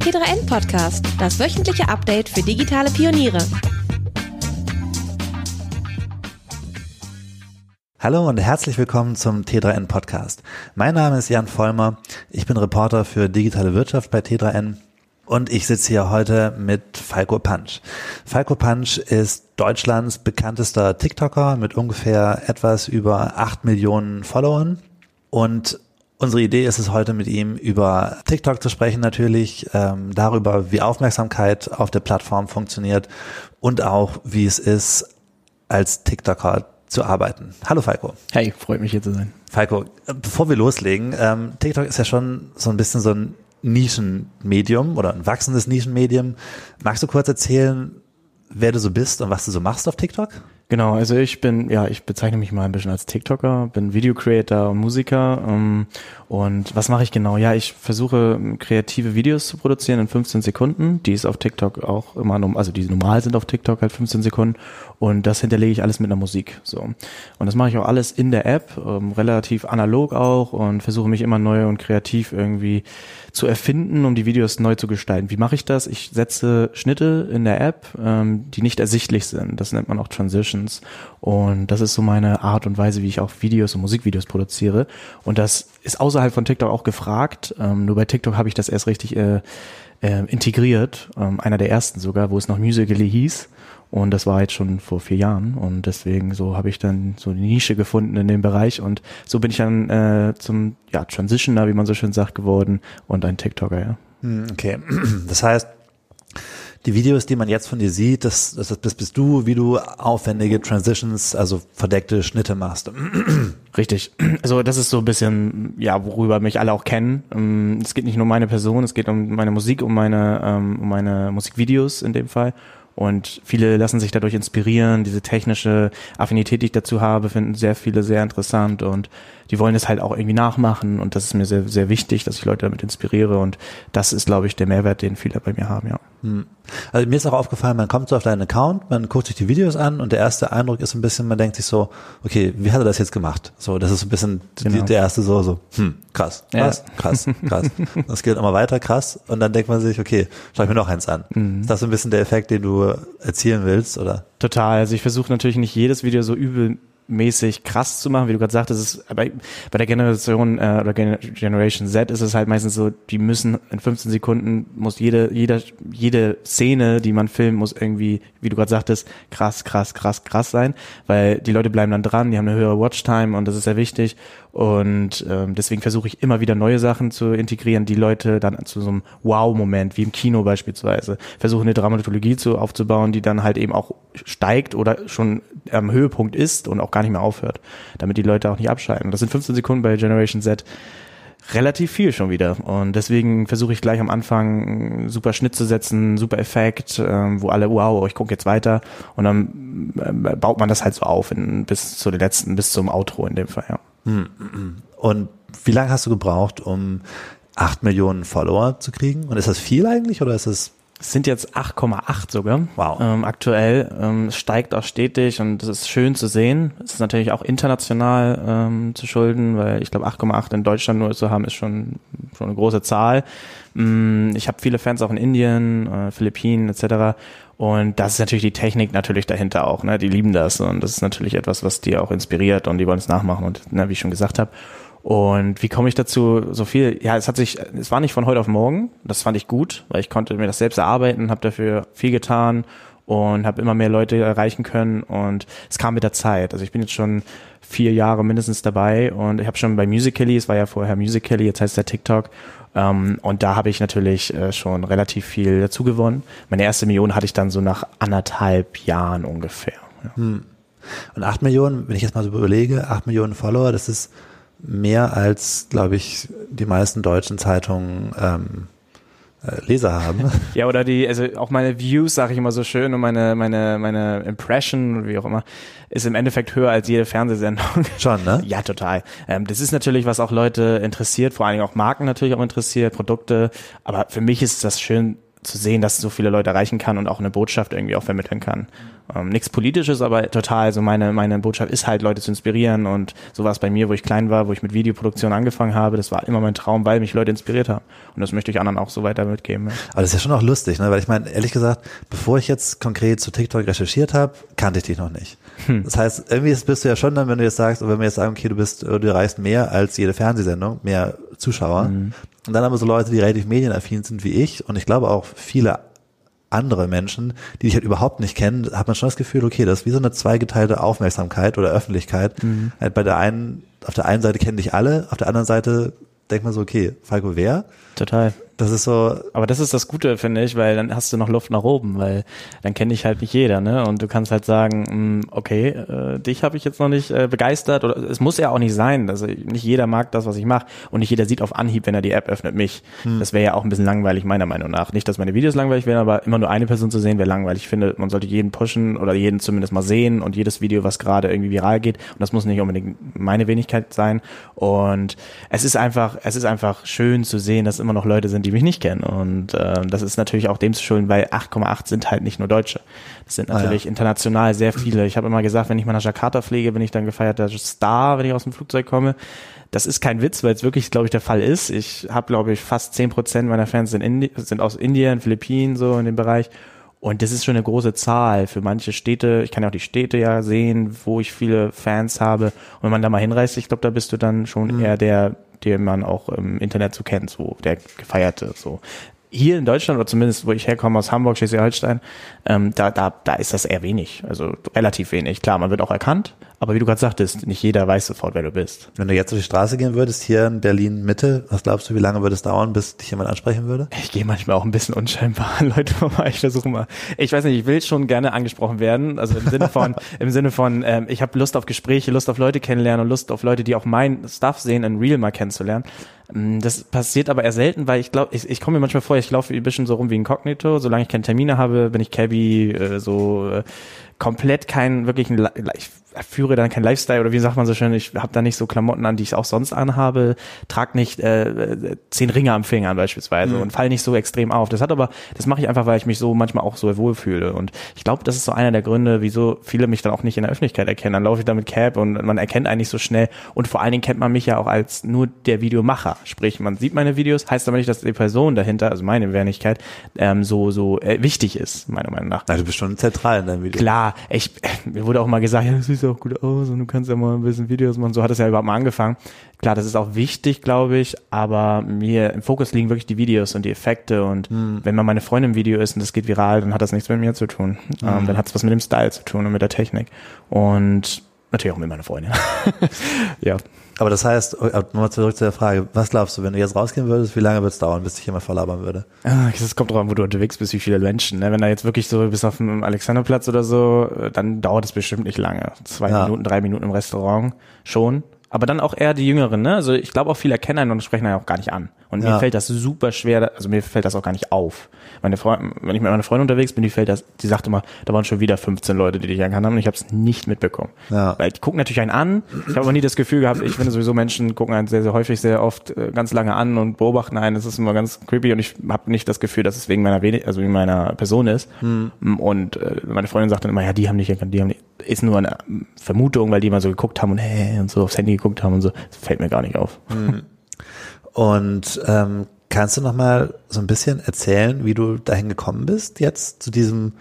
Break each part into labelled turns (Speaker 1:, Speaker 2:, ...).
Speaker 1: T3N Podcast, das wöchentliche Update für digitale Pioniere.
Speaker 2: Hallo und herzlich willkommen zum T3N Podcast. Mein Name ist Jan Vollmer. Ich bin Reporter für digitale Wirtschaft bei T3N und ich sitze hier heute mit Falco Punch. Falco Punch ist Deutschlands bekanntester TikToker mit ungefähr etwas über acht Millionen Followern und Unsere Idee ist es heute mit ihm über TikTok zu sprechen natürlich, ähm, darüber, wie Aufmerksamkeit auf der Plattform funktioniert und auch, wie es ist, als TikToker zu arbeiten. Hallo Falco.
Speaker 3: Hey, freut mich hier zu sein.
Speaker 2: Falco, bevor wir loslegen, ähm, TikTok ist ja schon so ein bisschen so ein Nischenmedium oder ein wachsendes Nischenmedium. Magst du kurz erzählen, wer du so bist und was du so machst auf TikTok?
Speaker 3: Genau, also ich bin, ja, ich bezeichne mich mal ein bisschen als TikToker, bin Video-Creator und Musiker. Ähm, und was mache ich genau? Ja, ich versuche kreative Videos zu produzieren in 15 Sekunden, die ist auf TikTok auch immer, also die normal sind auf TikTok halt 15 Sekunden. Und das hinterlege ich alles mit einer Musik. So. Und das mache ich auch alles in der App, ähm, relativ analog auch und versuche mich immer neu und kreativ irgendwie zu erfinden, um die Videos neu zu gestalten. Wie mache ich das? Ich setze Schnitte in der App, ähm, die nicht ersichtlich sind. Das nennt man auch Transitions. Und das ist so meine Art und Weise, wie ich auch Videos und Musikvideos produziere. Und das ist außerhalb von TikTok auch gefragt. Ähm, nur bei TikTok habe ich das erst richtig äh, äh, integriert. Ähm, einer der ersten sogar, wo es noch Musically hieß. Und das war jetzt schon vor vier Jahren und deswegen so habe ich dann so eine Nische gefunden in dem Bereich und so bin ich dann äh, zum ja, Transitioner, wie man so schön sagt, geworden und ein TikToker, ja.
Speaker 2: Hm, okay, das heißt, die Videos, die man jetzt von dir sieht, das, das, das bist du, wie du aufwendige Transitions, also verdeckte Schnitte machst.
Speaker 3: Richtig. Also das ist so ein bisschen, ja, worüber mich alle auch kennen. Ähm, es geht nicht nur um meine Person, es geht um meine Musik, um meine, ähm, um meine Musikvideos in dem Fall. Und viele lassen sich dadurch inspirieren. Diese technische Affinität, die ich dazu habe, finden sehr viele sehr interessant und die wollen es halt auch irgendwie nachmachen. Und das ist mir sehr, sehr wichtig, dass ich Leute damit inspiriere. Und das ist, glaube ich, der Mehrwert, den viele bei mir haben, ja. Hm.
Speaker 2: Also mir ist auch aufgefallen, man kommt so auf deinen Account, man guckt sich die Videos an und der erste Eindruck ist ein bisschen, man denkt sich so, okay, wie hat er das jetzt gemacht? So, das ist so ein bisschen genau. der erste so, so, hm, krass, krass, ja. krass, krass. das geht immer weiter, krass. Und dann denkt man sich, okay, schau ich mir noch eins an. Mhm. Ist das so ein bisschen der Effekt, den du erzielen willst, oder?
Speaker 3: Total. Also ich versuche natürlich nicht jedes Video so übel mäßig krass zu machen, wie du gerade sagtest, ist bei, bei der Generation äh, oder Generation Z ist es halt meistens so, die müssen in 15 Sekunden muss jede jede jede Szene, die man filmt, muss irgendwie, wie du gerade sagtest, krass, krass, krass, krass sein, weil die Leute bleiben dann dran, die haben eine höhere Watchtime und das ist sehr wichtig und ähm, deswegen versuche ich immer wieder neue Sachen zu integrieren, die Leute dann zu so einem Wow-Moment, wie im Kino beispielsweise, versuche eine Dramaturgie zu aufzubauen, die dann halt eben auch steigt oder schon am Höhepunkt ist und auch gar nicht mehr aufhört, damit die Leute auch nicht abschalten. Das sind 15 Sekunden bei Generation Z relativ viel schon wieder. Und deswegen versuche ich gleich am Anfang super Schnitt zu setzen, super Effekt, ähm, wo alle, wow, ich gucke jetzt weiter. Und dann äh, baut man das halt so auf in, bis zu den letzten, bis zum Outro in dem Fall, ja.
Speaker 2: Und wie lange hast du gebraucht, um acht Millionen Follower zu kriegen? Und ist das viel eigentlich oder ist es
Speaker 3: es sind jetzt 8,8 sogar. Wow. Ähm, aktuell ähm, steigt auch stetig und das ist schön zu sehen. Es ist natürlich auch international ähm, zu schulden, weil ich glaube 8,8 in Deutschland nur zu haben ist schon schon eine große Zahl. Ähm, ich habe viele Fans auch in Indien, äh, Philippinen etc. Und das ist natürlich die Technik natürlich dahinter auch. Ne? Die lieben das und das ist natürlich etwas, was die auch inspiriert und die wollen es nachmachen und ne, wie ich schon gesagt habe. Und wie komme ich dazu so viel? Ja, es hat sich, es war nicht von heute auf morgen. Das fand ich gut, weil ich konnte mir das selbst erarbeiten, habe dafür viel getan und habe immer mehr Leute erreichen können und es kam mit der Zeit. Also ich bin jetzt schon vier Jahre mindestens dabei und ich habe schon bei Musical.ly, es war ja vorher Musical.ly, jetzt heißt der TikTok ähm, und da habe ich natürlich äh, schon relativ viel dazu gewonnen. Meine erste Million hatte ich dann so nach anderthalb Jahren ungefähr. Ja. Hm.
Speaker 2: Und acht Millionen, wenn ich jetzt mal so überlege, acht Millionen Follower, das ist mehr als, glaube ich, die meisten deutschen Zeitungen ähm, äh, Leser haben.
Speaker 3: Ja, oder die, also auch meine Views, sage ich immer so schön, und meine, meine, meine Impression, wie auch immer, ist im Endeffekt höher als jede Fernsehsendung.
Speaker 2: Schon, ne?
Speaker 3: Ja, total. Ähm, das ist natürlich, was auch Leute interessiert, vor allen Dingen auch Marken natürlich auch interessiert, Produkte. Aber für mich ist das schön, zu sehen, dass so viele Leute erreichen kann und auch eine Botschaft irgendwie auch vermitteln kann. Ähm, Nichts Politisches, aber total, so meine, meine Botschaft ist halt, Leute zu inspirieren und so war es bei mir, wo ich klein war, wo ich mit Videoproduktion angefangen habe, das war immer mein Traum, weil mich Leute inspiriert haben. Und das möchte ich anderen auch so weiter mitgeben. Ja.
Speaker 2: Aber das ist ja schon auch lustig, ne? weil ich meine, ehrlich gesagt, bevor ich jetzt konkret zu TikTok recherchiert habe, kannte ich dich noch nicht. Hm. Das heißt, irgendwie bist du ja schon dann, wenn du jetzt sagst, wenn wir jetzt sagen, okay, du bist, du erreichst mehr als jede Fernsehsendung, mehr Zuschauer, hm. Und dann haben wir so Leute, die relativ medienaffin sind wie ich und ich glaube auch viele andere Menschen, die dich halt überhaupt nicht kennen, hat man schon das Gefühl, okay, das ist wie so eine zweigeteilte Aufmerksamkeit oder Öffentlichkeit. Mhm. Halt bei der einen, auf der einen Seite kennen dich alle, auf der anderen Seite denkt man so, okay, Falco wer?
Speaker 3: Total.
Speaker 2: Das ist so.
Speaker 3: Aber das ist das Gute, finde ich, weil dann hast du noch Luft nach oben, weil dann kenne ich halt nicht jeder, ne? Und du kannst halt sagen, mh, hm, okay, äh, dich habe ich jetzt noch nicht äh, begeistert oder es muss ja auch nicht sein. Also nicht jeder mag das, was ich mache und nicht jeder sieht auf Anhieb, wenn er die App öffnet, mich. Hm. Das wäre ja auch ein bisschen langweilig meiner Meinung nach. Nicht, dass meine Videos langweilig wären, aber immer nur eine Person zu sehen wäre langweilig. Ich finde, man sollte jeden pushen oder jeden zumindest mal sehen und jedes Video, was gerade irgendwie viral geht. Und das muss nicht unbedingt meine Wenigkeit sein. Und es ist einfach, es ist einfach schön zu sehen, dass immer noch Leute sind, die mich nicht kennen. Und äh, das ist natürlich auch dem zu schulden, weil 8,8 sind halt nicht nur Deutsche. Das sind natürlich ah, ja. international sehr viele. Ich habe immer gesagt, wenn ich mal nach Jakarta fliege, bin ich dann gefeierter Star, wenn ich aus dem Flugzeug komme. Das ist kein Witz, weil es wirklich, glaube ich, der Fall ist. Ich habe, glaube ich, fast 10 Prozent meiner Fans sind, Indi sind aus Indien, Philippinen, so in dem Bereich. Und das ist schon eine große Zahl für manche Städte. Ich kann ja auch die Städte ja sehen, wo ich viele Fans habe. Und wenn man da mal hinreist, ich glaube, da bist du dann schon mhm. eher der den man auch im Internet so kennt, so der gefeierte, so. Hier in Deutschland, oder zumindest wo ich herkomme aus Hamburg, Schleswig-Holstein, ähm, da, da, da ist das eher wenig, also relativ wenig. Klar, man wird auch erkannt, aber wie du gerade sagtest, nicht jeder weiß sofort, wer du bist.
Speaker 2: Wenn du jetzt auf die Straße gehen würdest, hier in Berlin Mitte, was glaubst du, wie lange würde es dauern, bis dich jemand ansprechen würde?
Speaker 3: Ich gehe manchmal auch ein bisschen unscheinbar an Leute vorbei. Ich versuche mal. Ich weiß nicht, ich will schon gerne angesprochen werden. Also im Sinne von, im Sinne von, ähm, ich habe Lust auf Gespräche, Lust auf Leute kennenlernen und Lust auf Leute, die auch mein Stuff sehen, in Real mal kennenzulernen. Mm, das passiert aber eher selten, weil ich glaube, ich, ich komme mir manchmal vor, ich laufe ein bisschen so rum wie Inkognito. Solange ich keine Termine habe, bin ich Cabby, äh, so äh, komplett keinen wirklichen, ich führe dann kein Lifestyle oder wie sagt man so schön, ich habe da nicht so Klamotten an, die ich auch sonst anhabe, trag nicht äh, zehn Ringe am Finger beispielsweise mhm. und fall nicht so extrem auf. Das hat aber, das mache ich einfach, weil ich mich so manchmal auch so wohlfühle und ich glaube, das ist so einer der Gründe, wieso viele mich dann auch nicht in der Öffentlichkeit erkennen. Dann laufe ich da mit Cap und man erkennt eigentlich so schnell und vor allen Dingen kennt man mich ja auch als nur der Videomacher. Sprich, man sieht meine Videos, heißt aber nicht, dass die Person dahinter, also meine Wenigkeit, ähm, so so äh, wichtig ist, meiner Meinung nach.
Speaker 2: Na, du bist schon zentral in deinem Video.
Speaker 3: Klar, ich mir wurde auch mal gesagt, ja, das sieht auch gut aus und du kannst ja mal ein bisschen Videos machen. So hat es ja überhaupt mal angefangen. Klar, das ist auch wichtig, glaube ich, aber mir im Fokus liegen wirklich die Videos und die Effekte und hm. wenn man meine Freundin im Video ist und das geht viral, dann hat das nichts mit mir zu tun. Hm. Ähm, dann hat es was mit dem Style zu tun und mit der Technik und natürlich auch mit meiner Freundin.
Speaker 2: ja. Aber das heißt, oh, nochmal zurück zu der Frage, was glaubst du, wenn du jetzt rausgehen würdest, wie lange wird es dauern, bis dich jemand verlabern würde?
Speaker 3: Ah, das kommt drauf an, wo du unterwegs bist, wie viele Menschen. Ne? Wenn da jetzt wirklich so bis auf dem Alexanderplatz oder so, dann dauert es bestimmt nicht lange. Zwei ja. Minuten, drei Minuten im Restaurant schon. Aber dann auch eher die Jüngeren, ne? Also ich glaube auch viele erkennen einen und sprechen einen auch gar nicht an. Und ja. mir fällt das super schwer, also mir fällt das auch gar nicht auf. Meine Freundin, wenn ich mit meiner Freundin unterwegs bin, die fällt das, die sagt immer, da waren schon wieder 15 Leute, die dich erkannt haben und ich habe es nicht mitbekommen. Ja. Weil die gucken natürlich einen an. Ich habe aber nie das Gefühl gehabt, ich finde sowieso Menschen gucken einen sehr, sehr häufig, sehr oft äh, ganz lange an und beobachten einen. Das ist immer ganz creepy und ich habe nicht das Gefühl, dass es wegen meiner also wegen meiner Person ist. Hm. Und äh, meine Freundin sagt dann immer, ja, die haben nicht erkannt, die haben nicht, ist nur eine Vermutung, weil die immer so geguckt haben und hey und so aufs Handy geguckt haben und so. Das fällt mir gar nicht auf. Hm.
Speaker 2: Und ähm, kannst du noch mal so ein bisschen erzählen, wie du dahin gekommen bist jetzt zu diesem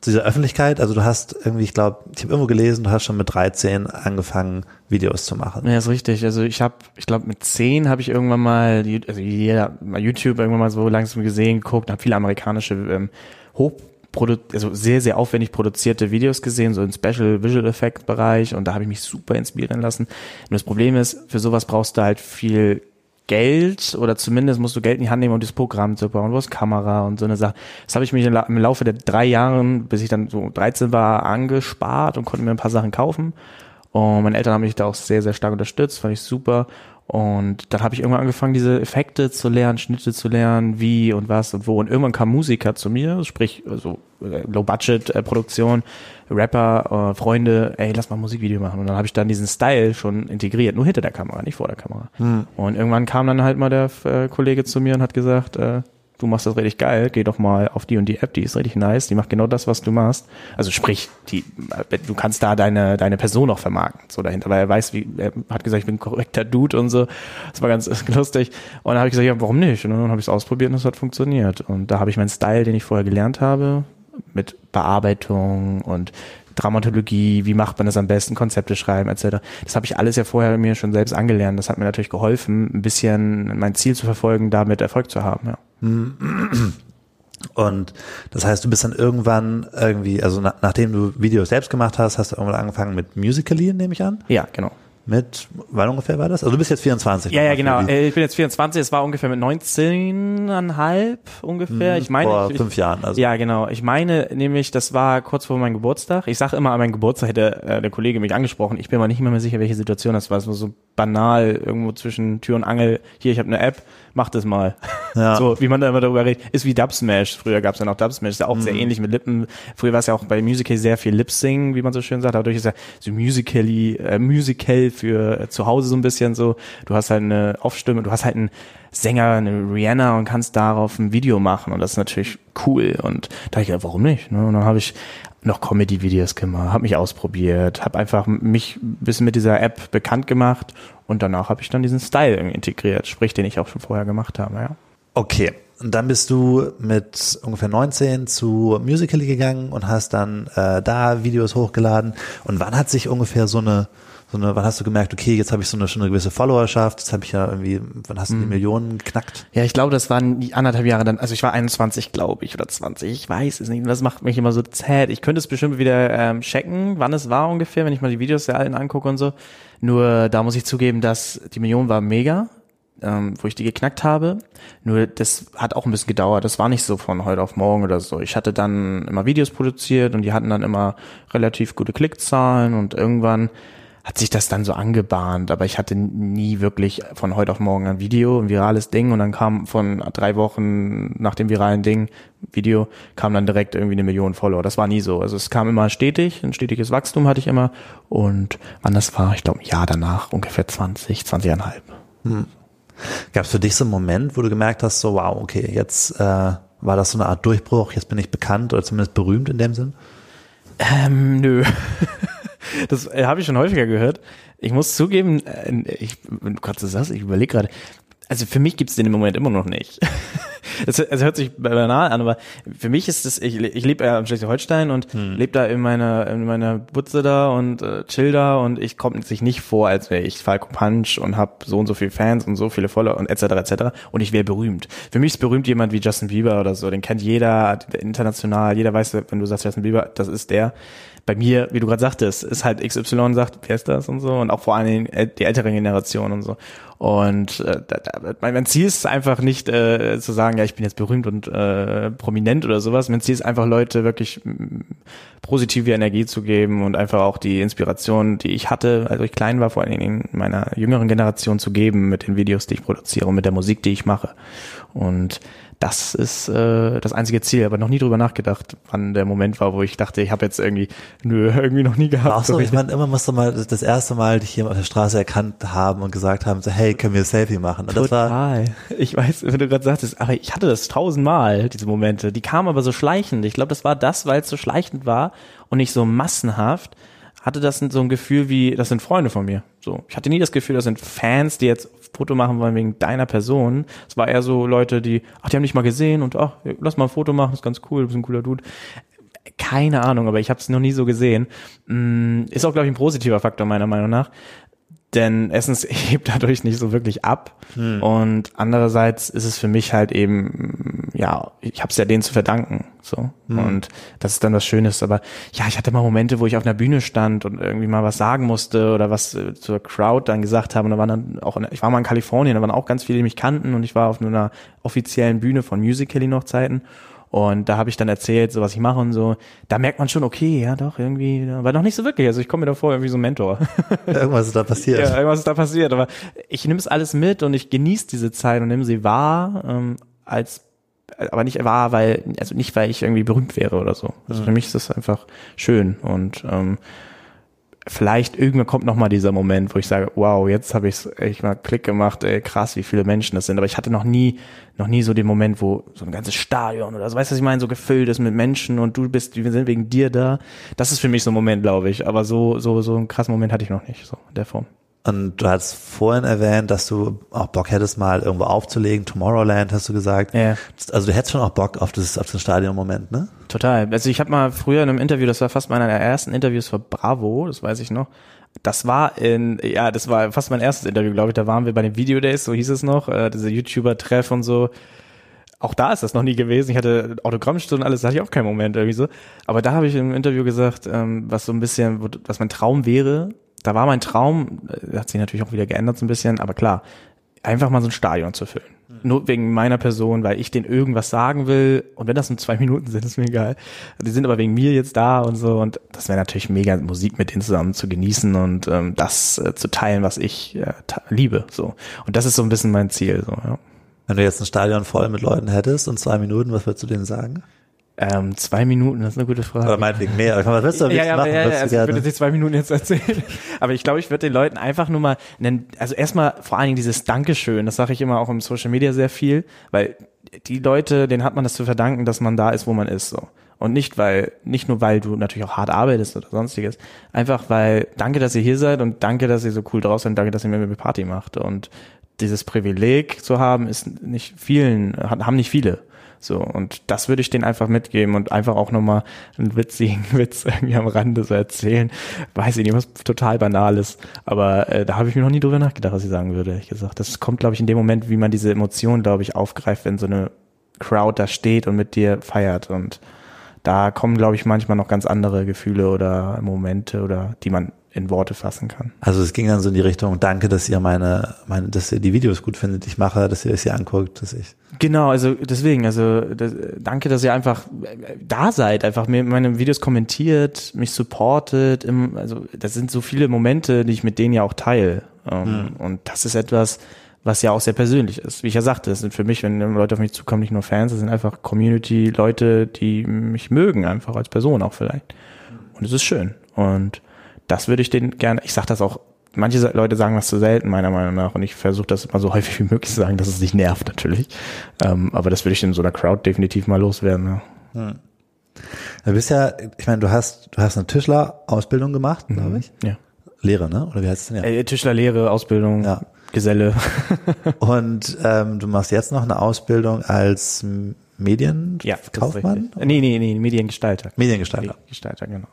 Speaker 2: zu dieser Öffentlichkeit? Also du hast irgendwie, ich glaube, ich habe irgendwo gelesen, du hast schon mit 13 angefangen, Videos zu machen.
Speaker 3: Ja, ist richtig. Also ich habe, ich glaube, mit 10 habe ich irgendwann mal, also jeder mal YouTube irgendwann mal so langsam gesehen, geguckt, habe viele amerikanische ähm, hoch also sehr, sehr aufwendig produzierte Videos gesehen, so im Special Visual Effect Bereich und da habe ich mich super inspirieren lassen. Nur das Problem ist, für sowas brauchst du halt viel Geld oder zumindest musst du Geld in die Hand nehmen, um das Programm zu bauen. Du hast Kamera und so eine Sache. Das habe ich mich im Laufe der drei Jahren, bis ich dann so 13 war, angespart und konnte mir ein paar Sachen kaufen. Und meine Eltern haben mich da auch sehr, sehr stark unterstützt, fand ich super. Und dann habe ich irgendwann angefangen, diese Effekte zu lernen, Schnitte zu lernen, wie und was und wo. Und irgendwann kam Musiker zu mir, sprich also äh, Low-Budget-Produktion, Rapper, äh, Freunde, ey, lass mal ein Musikvideo machen. Und dann habe ich dann diesen Style schon integriert, nur hinter der Kamera, nicht vor der Kamera. Hm. Und irgendwann kam dann halt mal der äh, Kollege zu mir und hat gesagt, äh, du machst das richtig geil, geh doch mal auf die und die App, die ist richtig nice, die macht genau das, was du machst. Also sprich, die, du kannst da deine, deine Person auch vermarkten, so dahinter, weil er weiß, wie, er hat gesagt, ich bin ein korrekter Dude und so. Das war ganz lustig. Und dann habe ich gesagt, ja, warum nicht? Und dann habe ich es ausprobiert und es hat funktioniert. Und da habe ich meinen Style, den ich vorher gelernt habe, mit Bearbeitung und Dramatologie, wie macht man das am besten, Konzepte schreiben etc. Das habe ich alles ja vorher mir schon selbst angelernt. Das hat mir natürlich geholfen, ein bisschen mein Ziel zu verfolgen, damit Erfolg zu haben. Ja.
Speaker 2: Und das heißt, du bist dann irgendwann irgendwie, also na, nachdem du Videos selbst gemacht hast, hast du irgendwann angefangen mit Musically, nehme ich an?
Speaker 3: Ja, genau
Speaker 2: mit, wann ungefähr war das? Also du bist jetzt 24.
Speaker 3: Ja, ja, genau. Äh, ich bin jetzt 24, es war ungefähr mit 19,5 ungefähr. Hm, ich meine.
Speaker 2: Vor
Speaker 3: ich,
Speaker 2: fünf Jahren,
Speaker 3: also. Ja, genau. Ich meine nämlich, das war kurz vor meinem Geburtstag. Ich sage immer, an meinem Geburtstag hätte äh, der Kollege mich angesprochen. Ich bin mir nicht mehr sicher, welche Situation das war. Es war so banal, irgendwo zwischen Tür und Angel. Hier, ich habe eine App, mach das mal. Ja. So, wie man da immer darüber redet. Ist wie Dubsmash. Früher gab es ja noch Dubsmash. Ist ja auch mhm. sehr ähnlich mit Lippen. Früher war es ja auch bei Musical sehr viel Lip-Sing, wie man so schön sagt. Dadurch ist ja so Musically, äh, Musical für äh, zu Hause so ein bisschen so. Du hast halt eine Aufstimme, du hast halt einen Sänger, eine Rihanna und kannst darauf ein Video machen. Und das ist natürlich cool. Und da ich ja, warum nicht? Ne? Und dann habe ich noch Comedy-Videos gemacht, habe mich ausprobiert, habe einfach mich ein bisschen mit dieser App bekannt gemacht und danach habe ich dann diesen Style integriert, sprich, den ich auch schon vorher gemacht habe, ja.
Speaker 2: Okay. Und dann bist du mit ungefähr 19 zu Musical.ly gegangen und hast dann äh, da Videos hochgeladen. Und wann hat sich ungefähr so eine so eine, wann hast du gemerkt, okay, jetzt habe ich so eine, schon eine gewisse Followerschaft, jetzt habe ich ja irgendwie, wann hast du die mhm. Millionen geknackt?
Speaker 3: Ja, ich glaube, das waren die anderthalb Jahre dann, also ich war 21, glaube ich, oder 20, ich weiß es nicht, das macht mich immer so zäh. Ich könnte es bestimmt wieder ähm, checken, wann es war ungefähr, wenn ich mal die Videos der alten angucke und so. Nur da muss ich zugeben, dass die Million war mega, ähm, wo ich die geknackt habe. Nur das hat auch ein bisschen gedauert. Das war nicht so von heute auf morgen oder so. Ich hatte dann immer Videos produziert und die hatten dann immer relativ gute Klickzahlen und irgendwann hat sich das dann so angebahnt, aber ich hatte nie wirklich von heute auf morgen ein Video, ein virales Ding und dann kam von drei Wochen nach dem viralen Ding, Video, kam dann direkt irgendwie eine Million Follower. Das war nie so. Also es kam immer stetig, ein stetiges Wachstum hatte ich immer und das war, ich glaube ein Jahr danach, ungefähr 20, 20,5. Hm.
Speaker 2: Gab es für dich so einen Moment, wo du gemerkt hast, so wow, okay, jetzt äh, war das so eine Art Durchbruch, jetzt bin ich bekannt oder zumindest berühmt in dem Sinn?
Speaker 3: Ähm, nö. Das äh, habe ich schon häufiger gehört. Ich muss zugeben, äh, ich, wenn du gerade so sagst, ich überlege gerade, also für mich gibt es den im Moment immer noch nicht. Es hört sich banal an, aber für mich ist es, ich, ich lebe ja am Schleswig-Holstein und hm. lebe da in meiner, in meiner Butze da und äh, chill da und ich komme sich nicht vor, als wäre ich Falco Punch und habe so und so viele Fans und so viele Follower und etc. etc. und ich wäre berühmt. Für mich ist berühmt jemand wie Justin Bieber oder so, den kennt jeder international, jeder weiß, wenn du sagst Justin Bieber, das ist der bei mir, wie du gerade sagtest, ist halt XY sagt, wer ist das und so und auch vor allen Dingen die ältere Generation und so. Und äh, mein Ziel ist einfach nicht äh, zu sagen, ja, ich bin jetzt berühmt und äh, prominent oder sowas. Mein Ziel ist einfach Leute wirklich positive Energie zu geben und einfach auch die Inspiration, die ich hatte, als ich klein war, vor allen Dingen in meiner jüngeren Generation zu geben mit den Videos, die ich produziere und mit der Musik, die ich mache. Und das ist äh, das einzige Ziel, aber noch nie drüber nachgedacht, wann der Moment war, wo ich dachte, ich habe jetzt irgendwie, nö, irgendwie noch nie gehabt.
Speaker 2: Ach so, ich meine, immer musst du mal das erste Mal dich hier auf der Straße erkannt haben und gesagt haben, so, hey, können wir ein Selfie machen? Und
Speaker 3: Total. ich weiß, wenn du gerade sagtest, aber ich hatte das tausendmal, diese Momente. Die kamen aber so schleichend. Ich glaube, das war das, weil es so schleichend war und nicht so massenhaft hatte das so ein Gefühl wie, das sind Freunde von mir. So, ich hatte nie das Gefühl, das sind Fans, die jetzt Foto machen wollen wegen deiner Person. Es war eher so Leute, die, ach, die haben dich mal gesehen und ach, lass mal ein Foto machen, ist ganz cool, du bist ein cooler Dude. Keine Ahnung, aber ich habe es noch nie so gesehen. Mm, ist auch, glaube ich, ein positiver Faktor meiner Meinung nach denn erstens hebt dadurch nicht so wirklich ab. Hm. und andererseits ist es für mich halt eben ja ich habe es ja denen zu verdanken so. Hm. und das ist dann das Schöne aber ja ich hatte mal Momente wo ich auf einer Bühne stand und irgendwie mal was sagen musste oder was äh, zur Crowd dann gesagt habe und da waren dann auch ich war mal in Kalifornien da waren auch ganz viele die mich kannten. Und ich war auf einer offiziellen Bühne von Musical.ly noch Zeiten und da habe ich dann erzählt, so was ich mache und so. Da merkt man schon, okay, ja doch, irgendwie, aber noch nicht so wirklich. Also ich komme mir da vor, irgendwie so ein Mentor.
Speaker 2: irgendwas ist da passiert.
Speaker 3: Ja, irgendwas ist da passiert. Aber ich nehme es alles mit und ich genieße diese Zeit und nehme sie wahr, ähm, als aber nicht wahr, weil, also nicht, weil ich irgendwie berühmt wäre oder so. Also mhm. für mich ist das einfach schön. Und ähm, vielleicht irgendwann kommt noch mal dieser Moment, wo ich sage, wow, jetzt habe ich echt mal Klick gemacht, ey, krass, wie viele Menschen das sind. Aber ich hatte noch nie, noch nie so den Moment, wo so ein ganzes Stadion oder so, weißt du, was ich meine, so gefüllt ist mit Menschen und du bist, wir sind wegen dir da. Das ist für mich so ein Moment, glaube ich. Aber so, so, so einen krassen Moment hatte ich noch nicht, so in der Form.
Speaker 2: Und du hast vorhin erwähnt, dass du auch Bock hättest, mal irgendwo aufzulegen. Tomorrowland hast du gesagt.
Speaker 3: Ja.
Speaker 2: Also du hättest schon auch Bock auf das, auf den Stadion-Moment, ne?
Speaker 3: Total. Also ich habe mal früher in einem Interview, das war fast meiner der ersten Interviews für Bravo, das weiß ich noch. Das war in, ja, das war fast mein erstes Interview, glaube ich. Da waren wir bei den Video Days, so hieß es noch, äh, diese YouTuber-Treff und so. Auch da ist das noch nie gewesen. Ich hatte Autogrammstunden, alles, da hatte ich auch keinen Moment irgendwie so. Aber da habe ich im Interview gesagt, ähm, was so ein bisschen, was mein Traum wäre, da war mein Traum, äh, hat sich natürlich auch wieder geändert so ein bisschen, aber klar, einfach mal so ein Stadion zu füllen. Mhm. Nur wegen meiner Person, weil ich denen irgendwas sagen will. Und wenn das nur zwei Minuten sind, ist mir egal. Die sind aber wegen mir jetzt da und so. Und das wäre natürlich mega, Musik mit denen zusammen zu genießen und ähm, das äh, zu teilen, was ich äh, liebe. So. Und das ist so ein bisschen mein Ziel. So, ja.
Speaker 2: Wenn du jetzt ein Stadion voll mit Leuten hättest und zwei Minuten, was würdest du denen sagen?
Speaker 3: Ähm, zwei Minuten, das ist eine gute Frage.
Speaker 2: Oder meinetwegen mehr. Was willst du
Speaker 3: ja, ja, machen? Ja, ja, also ich würde nicht zwei Minuten jetzt erzählen. Aber ich glaube, ich würde den Leuten einfach nur mal nennen, also erstmal vor allen Dingen dieses Dankeschön, das sage ich immer auch im Social Media sehr viel, weil die Leute, denen hat man das zu verdanken, dass man da ist, wo man ist, so. Und nicht, weil, nicht nur, weil du natürlich auch hart arbeitest oder sonstiges. Einfach, weil, danke, dass ihr hier seid und danke, dass ihr so cool draus seid, danke, dass ihr mir eine Party macht. Und dieses Privileg zu haben, ist nicht vielen, haben nicht viele. So, und das würde ich denen einfach mitgeben und einfach auch nochmal einen witzigen Witz irgendwie am Rande so erzählen. Weiß ich nicht, was total Banales. Aber äh, da habe ich mir noch nie drüber nachgedacht, was ich sagen würde, ehrlich gesagt. Das kommt, glaube ich, in dem Moment, wie man diese Emotionen, glaube ich, aufgreift, wenn so eine Crowd da steht und mit dir feiert. Und da kommen, glaube ich, manchmal noch ganz andere Gefühle oder Momente oder die man in Worte fassen kann.
Speaker 2: Also es ging dann so in die Richtung, danke, dass ihr meine, meine, dass ihr die Videos gut findet, ich mache, dass ihr es hier anguckt, dass ich.
Speaker 3: Genau, also deswegen, also das, danke, dass ihr einfach äh, da seid, einfach mir meine Videos kommentiert, mich supportet, im, also das sind so viele Momente, die ich mit denen ja auch teile. Ähm, mhm. Und das ist etwas, was ja auch sehr persönlich ist. Wie ich ja sagte, das sind für mich, wenn Leute auf mich zukommen, nicht nur Fans, das sind einfach Community-Leute, die mich mögen, einfach als Person auch vielleicht. Und es ist schön. Und das würde ich denen gerne, ich sage das auch, manche Leute sagen das zu selten, meiner Meinung nach, und ich versuche das immer so häufig wie möglich zu sagen, dass es nicht nervt natürlich. Ähm, aber das würde ich in so einer Crowd definitiv mal loswerden. Ja. Hm.
Speaker 2: Du bist ja, ich meine, du hast, du hast eine Tischler-Ausbildung gemacht, mhm. glaube ich.
Speaker 3: Ja.
Speaker 2: Lehre, ne? Oder wie heißt es denn? Ja.
Speaker 3: Äh, Tischlerlehre, Ausbildung, ja. Geselle.
Speaker 2: und ähm, du machst jetzt noch eine Ausbildung als Medienkaufmann?
Speaker 3: Ja, nee, nee, nee, Mediengestalter.
Speaker 2: Mediengestalter.
Speaker 3: Gestalter, genau.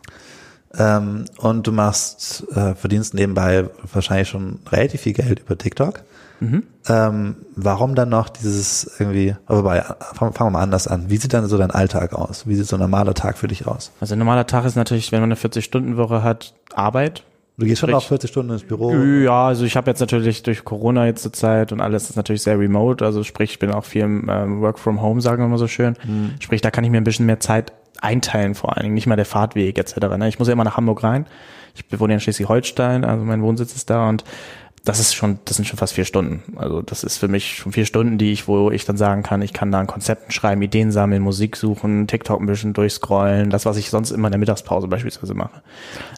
Speaker 2: Ähm, und du machst, äh, verdienst nebenbei wahrscheinlich schon relativ viel Geld über TikTok. Mhm. Ähm, warum dann noch dieses irgendwie, aber bei, fangen fang wir mal anders an. Wie sieht dann so dein Alltag aus? Wie sieht so ein normaler Tag für dich aus?
Speaker 3: Also ein normaler Tag ist natürlich, wenn man eine 40-Stunden-Woche hat, Arbeit.
Speaker 2: Du gehst schon auf 40 Stunden ins Büro?
Speaker 3: Ja, also ich habe jetzt natürlich durch Corona jetzt zur Zeit und alles ist natürlich sehr remote. Also sprich, ich bin auch viel im ähm, Work from Home, sagen wir mal so schön. Mhm. Sprich, da kann ich mir ein bisschen mehr Zeit einteilen vor allen Dingen, nicht mal der Fahrtweg etc. Ne? Ich muss ja immer nach Hamburg rein. Ich wohne ja in Schleswig-Holstein, also mein Wohnsitz ist da und das ist schon, das sind schon fast vier Stunden. Also das ist für mich schon vier Stunden, die ich, wo ich dann sagen kann, ich kann da ein Konzept schreiben, Ideen sammeln, Musik suchen, TikTok ein bisschen durchscrollen, das, was ich sonst immer in der Mittagspause beispielsweise mache.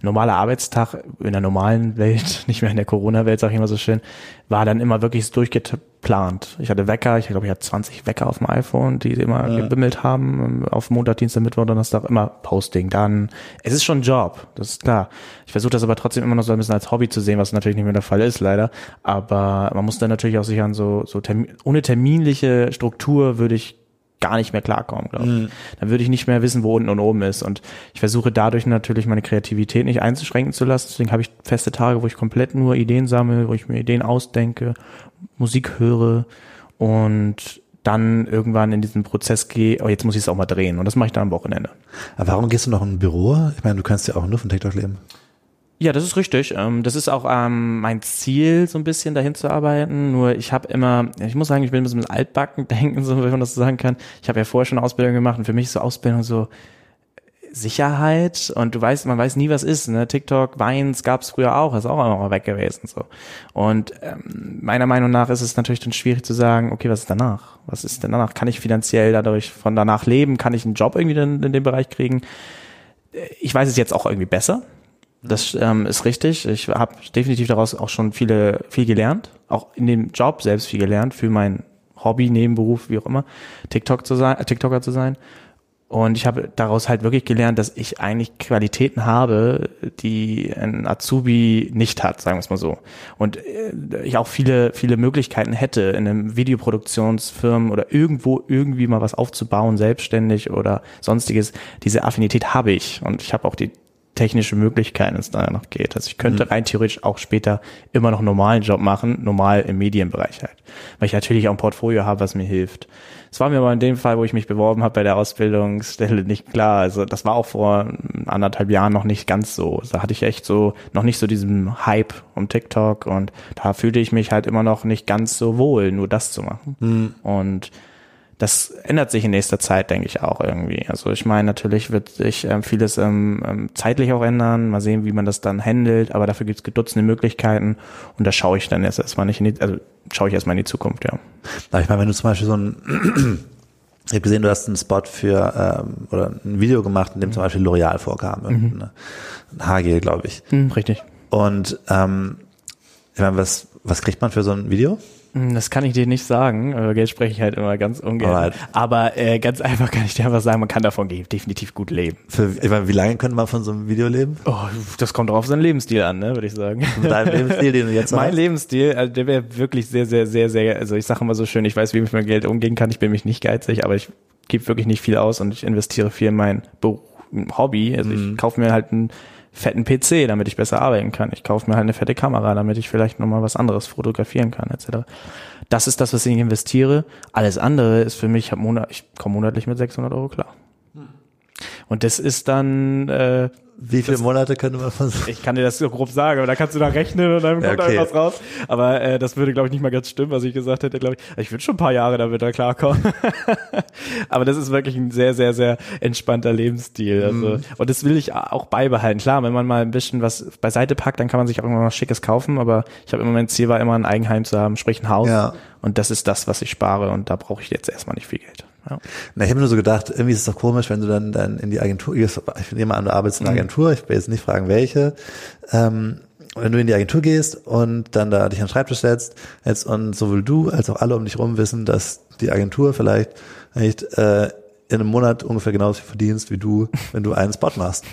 Speaker 3: Normaler Arbeitstag in der normalen Welt, nicht mehr in der Corona-Welt, sage ich immer so schön, war dann immer wirklich durchgeplant. Ich hatte Wecker, ich glaube, ich hatte 20 Wecker auf dem iPhone, die immer ja. gebimmelt haben, auf Montag, Dienstag, Mittwoch, Donnerstag, immer Posting. Dann, es ist schon ein Job, das ist klar. Ich versuche das aber trotzdem immer noch so ein bisschen als Hobby zu sehen, was natürlich nicht mehr der Fall ist, leider. Aber man muss dann natürlich auch sich an so, so Termin, ohne terminliche Struktur würde ich gar nicht mehr klarkommen, glaube ich. Mhm. Dann würde ich nicht mehr wissen, wo unten und oben ist. Und ich versuche dadurch natürlich meine Kreativität nicht einzuschränken zu lassen. Deswegen habe ich feste Tage, wo ich komplett nur Ideen sammle, wo ich mir Ideen ausdenke, Musik höre und dann irgendwann in diesen Prozess gehe, oh, jetzt muss ich es auch mal drehen. Und das mache ich dann am Wochenende.
Speaker 2: Aber warum gehst du noch in ein Büro? Ich meine, du kannst ja auch nur von TikTok leben.
Speaker 3: Ja, das ist richtig. Ähm, das ist auch ähm, mein Ziel, so ein bisschen dahin zu arbeiten. Nur ich habe immer, ich muss sagen, ich bin ein bisschen altbacken denken, so wenn man das so sagen kann. Ich habe ja vorher schon Ausbildung gemacht und für mich ist so Ausbildung so Sicherheit und du weißt, man weiß nie, was ist. Ne? TikTok, Weins gab's früher auch, ist auch immer weg gewesen. so. Und ähm, meiner Meinung nach ist es natürlich dann schwierig zu sagen, okay, was ist danach? Was ist denn danach? Kann ich finanziell dadurch von danach leben? Kann ich einen Job irgendwie in, in dem Bereich kriegen? Ich weiß es jetzt auch irgendwie besser Das ähm, ist richtig. Ich habe definitiv daraus auch schon viele viel gelernt, auch in dem Job selbst viel gelernt für mein Hobby, Nebenberuf, wie auch immer, TikTok zu sein, äh, TikToker zu sein. Und ich habe daraus halt wirklich gelernt, dass ich eigentlich Qualitäten habe, die ein Azubi nicht hat, sagen wir es mal so. Und äh, ich auch viele, viele Möglichkeiten hätte, in einem Videoproduktionsfirmen oder irgendwo irgendwie mal was aufzubauen, selbstständig oder sonstiges. Diese Affinität habe ich. Und ich habe auch die technische Möglichkeiten, es da noch geht. Also ich könnte mhm. rein theoretisch auch später immer noch einen normalen Job machen, normal im Medienbereich halt. Weil ich natürlich auch ein Portfolio habe, was mir hilft. Es war mir aber in dem Fall, wo ich mich beworben habe bei der Ausbildungsstelle nicht klar. Also das war auch vor anderthalb Jahren noch nicht ganz so. Da hatte ich echt so noch nicht so diesen Hype um TikTok und da fühlte ich mich halt immer noch nicht ganz so wohl, nur das zu machen. Mhm. Und das ändert sich in nächster Zeit, denke ich auch irgendwie. Also ich meine, natürlich wird sich ähm, vieles ähm, ähm, zeitlich auch ändern. Mal sehen, wie man das dann handelt, aber dafür gibt es gedutzte Möglichkeiten und da schaue ich dann jetzt erstmal nicht in die, also schaue ich erstmal in die Zukunft, ja.
Speaker 2: Aber ich meine, wenn du zum Beispiel so ein ich habe gesehen, du hast einen Spot für ähm, oder ein Video gemacht, in dem zum Beispiel L'Oreal vorkam, mhm. ein Haargel, glaube ich.
Speaker 3: Mhm, richtig.
Speaker 2: Und ähm, ich meine, was, was kriegt man für so ein Video?
Speaker 3: Hm, das kann ich dir nicht sagen. Über Geld spreche ich halt immer ganz ungern. Alright. Aber äh, ganz einfach kann ich dir einfach sagen, man kann davon definitiv gut leben.
Speaker 2: Für, ich meine, wie lange könnte man von so einem Video leben?
Speaker 3: Oh, das kommt drauf seinen Lebensstil an, ne, würde ich sagen.
Speaker 2: Dein Lebensstil, den du jetzt
Speaker 3: Mein hast? Lebensstil, also der wäre wirklich sehr, sehr, sehr, sehr, also ich sage immer so schön, ich weiß, wie ich mit meinem Geld umgehen kann. Ich bin mich nicht geizig, aber ich gebe wirklich nicht viel aus und ich investiere viel in mein Beruf, Hobby. Also mhm. ich kaufe mir halt ein fetten PC, damit ich besser arbeiten kann. Ich kaufe mir halt eine fette Kamera, damit ich vielleicht nochmal was anderes fotografieren kann, etc. Das ist das, was ich investiere. Alles andere ist für mich, ich, ich komme monatlich mit 600 Euro klar. Hm. Und das ist dann äh,
Speaker 2: wie viele das, Monate könnte man von
Speaker 3: Ich kann dir das so grob sagen, aber da kannst du da rechnen und dann kommt okay. da was raus. Aber äh, das würde, glaube ich, nicht mal ganz stimmen, was ich gesagt hätte, glaube ich. Ich würde schon ein paar Jahre damit da klarkommen. aber das ist wirklich ein sehr, sehr, sehr entspannter Lebensstil. Also, mm. Und das will ich auch beibehalten. Klar, wenn man mal ein bisschen was beiseite packt, dann kann man sich auch irgendwann was Schickes kaufen. Aber ich habe immer mein Ziel war, immer ein Eigenheim zu haben, sprich ein Haus. Ja. Und das ist das, was ich spare. Und da brauche ich jetzt erstmal nicht viel Geld.
Speaker 2: Ja. Na, ich habe nur so gedacht, irgendwie ist es doch komisch, wenn du dann, dann in die Agentur, ich nehme an, du arbeitest in einer mhm. Agentur, ich will jetzt nicht fragen, welche, ähm, wenn du in die Agentur gehst und dann da dich an den Schreibtisch setzt, jetzt und sowohl du als auch alle um dich rum wissen, dass die Agentur vielleicht nicht äh, in einem Monat ungefähr genauso viel verdienst wie du, wenn du einen Spot machst.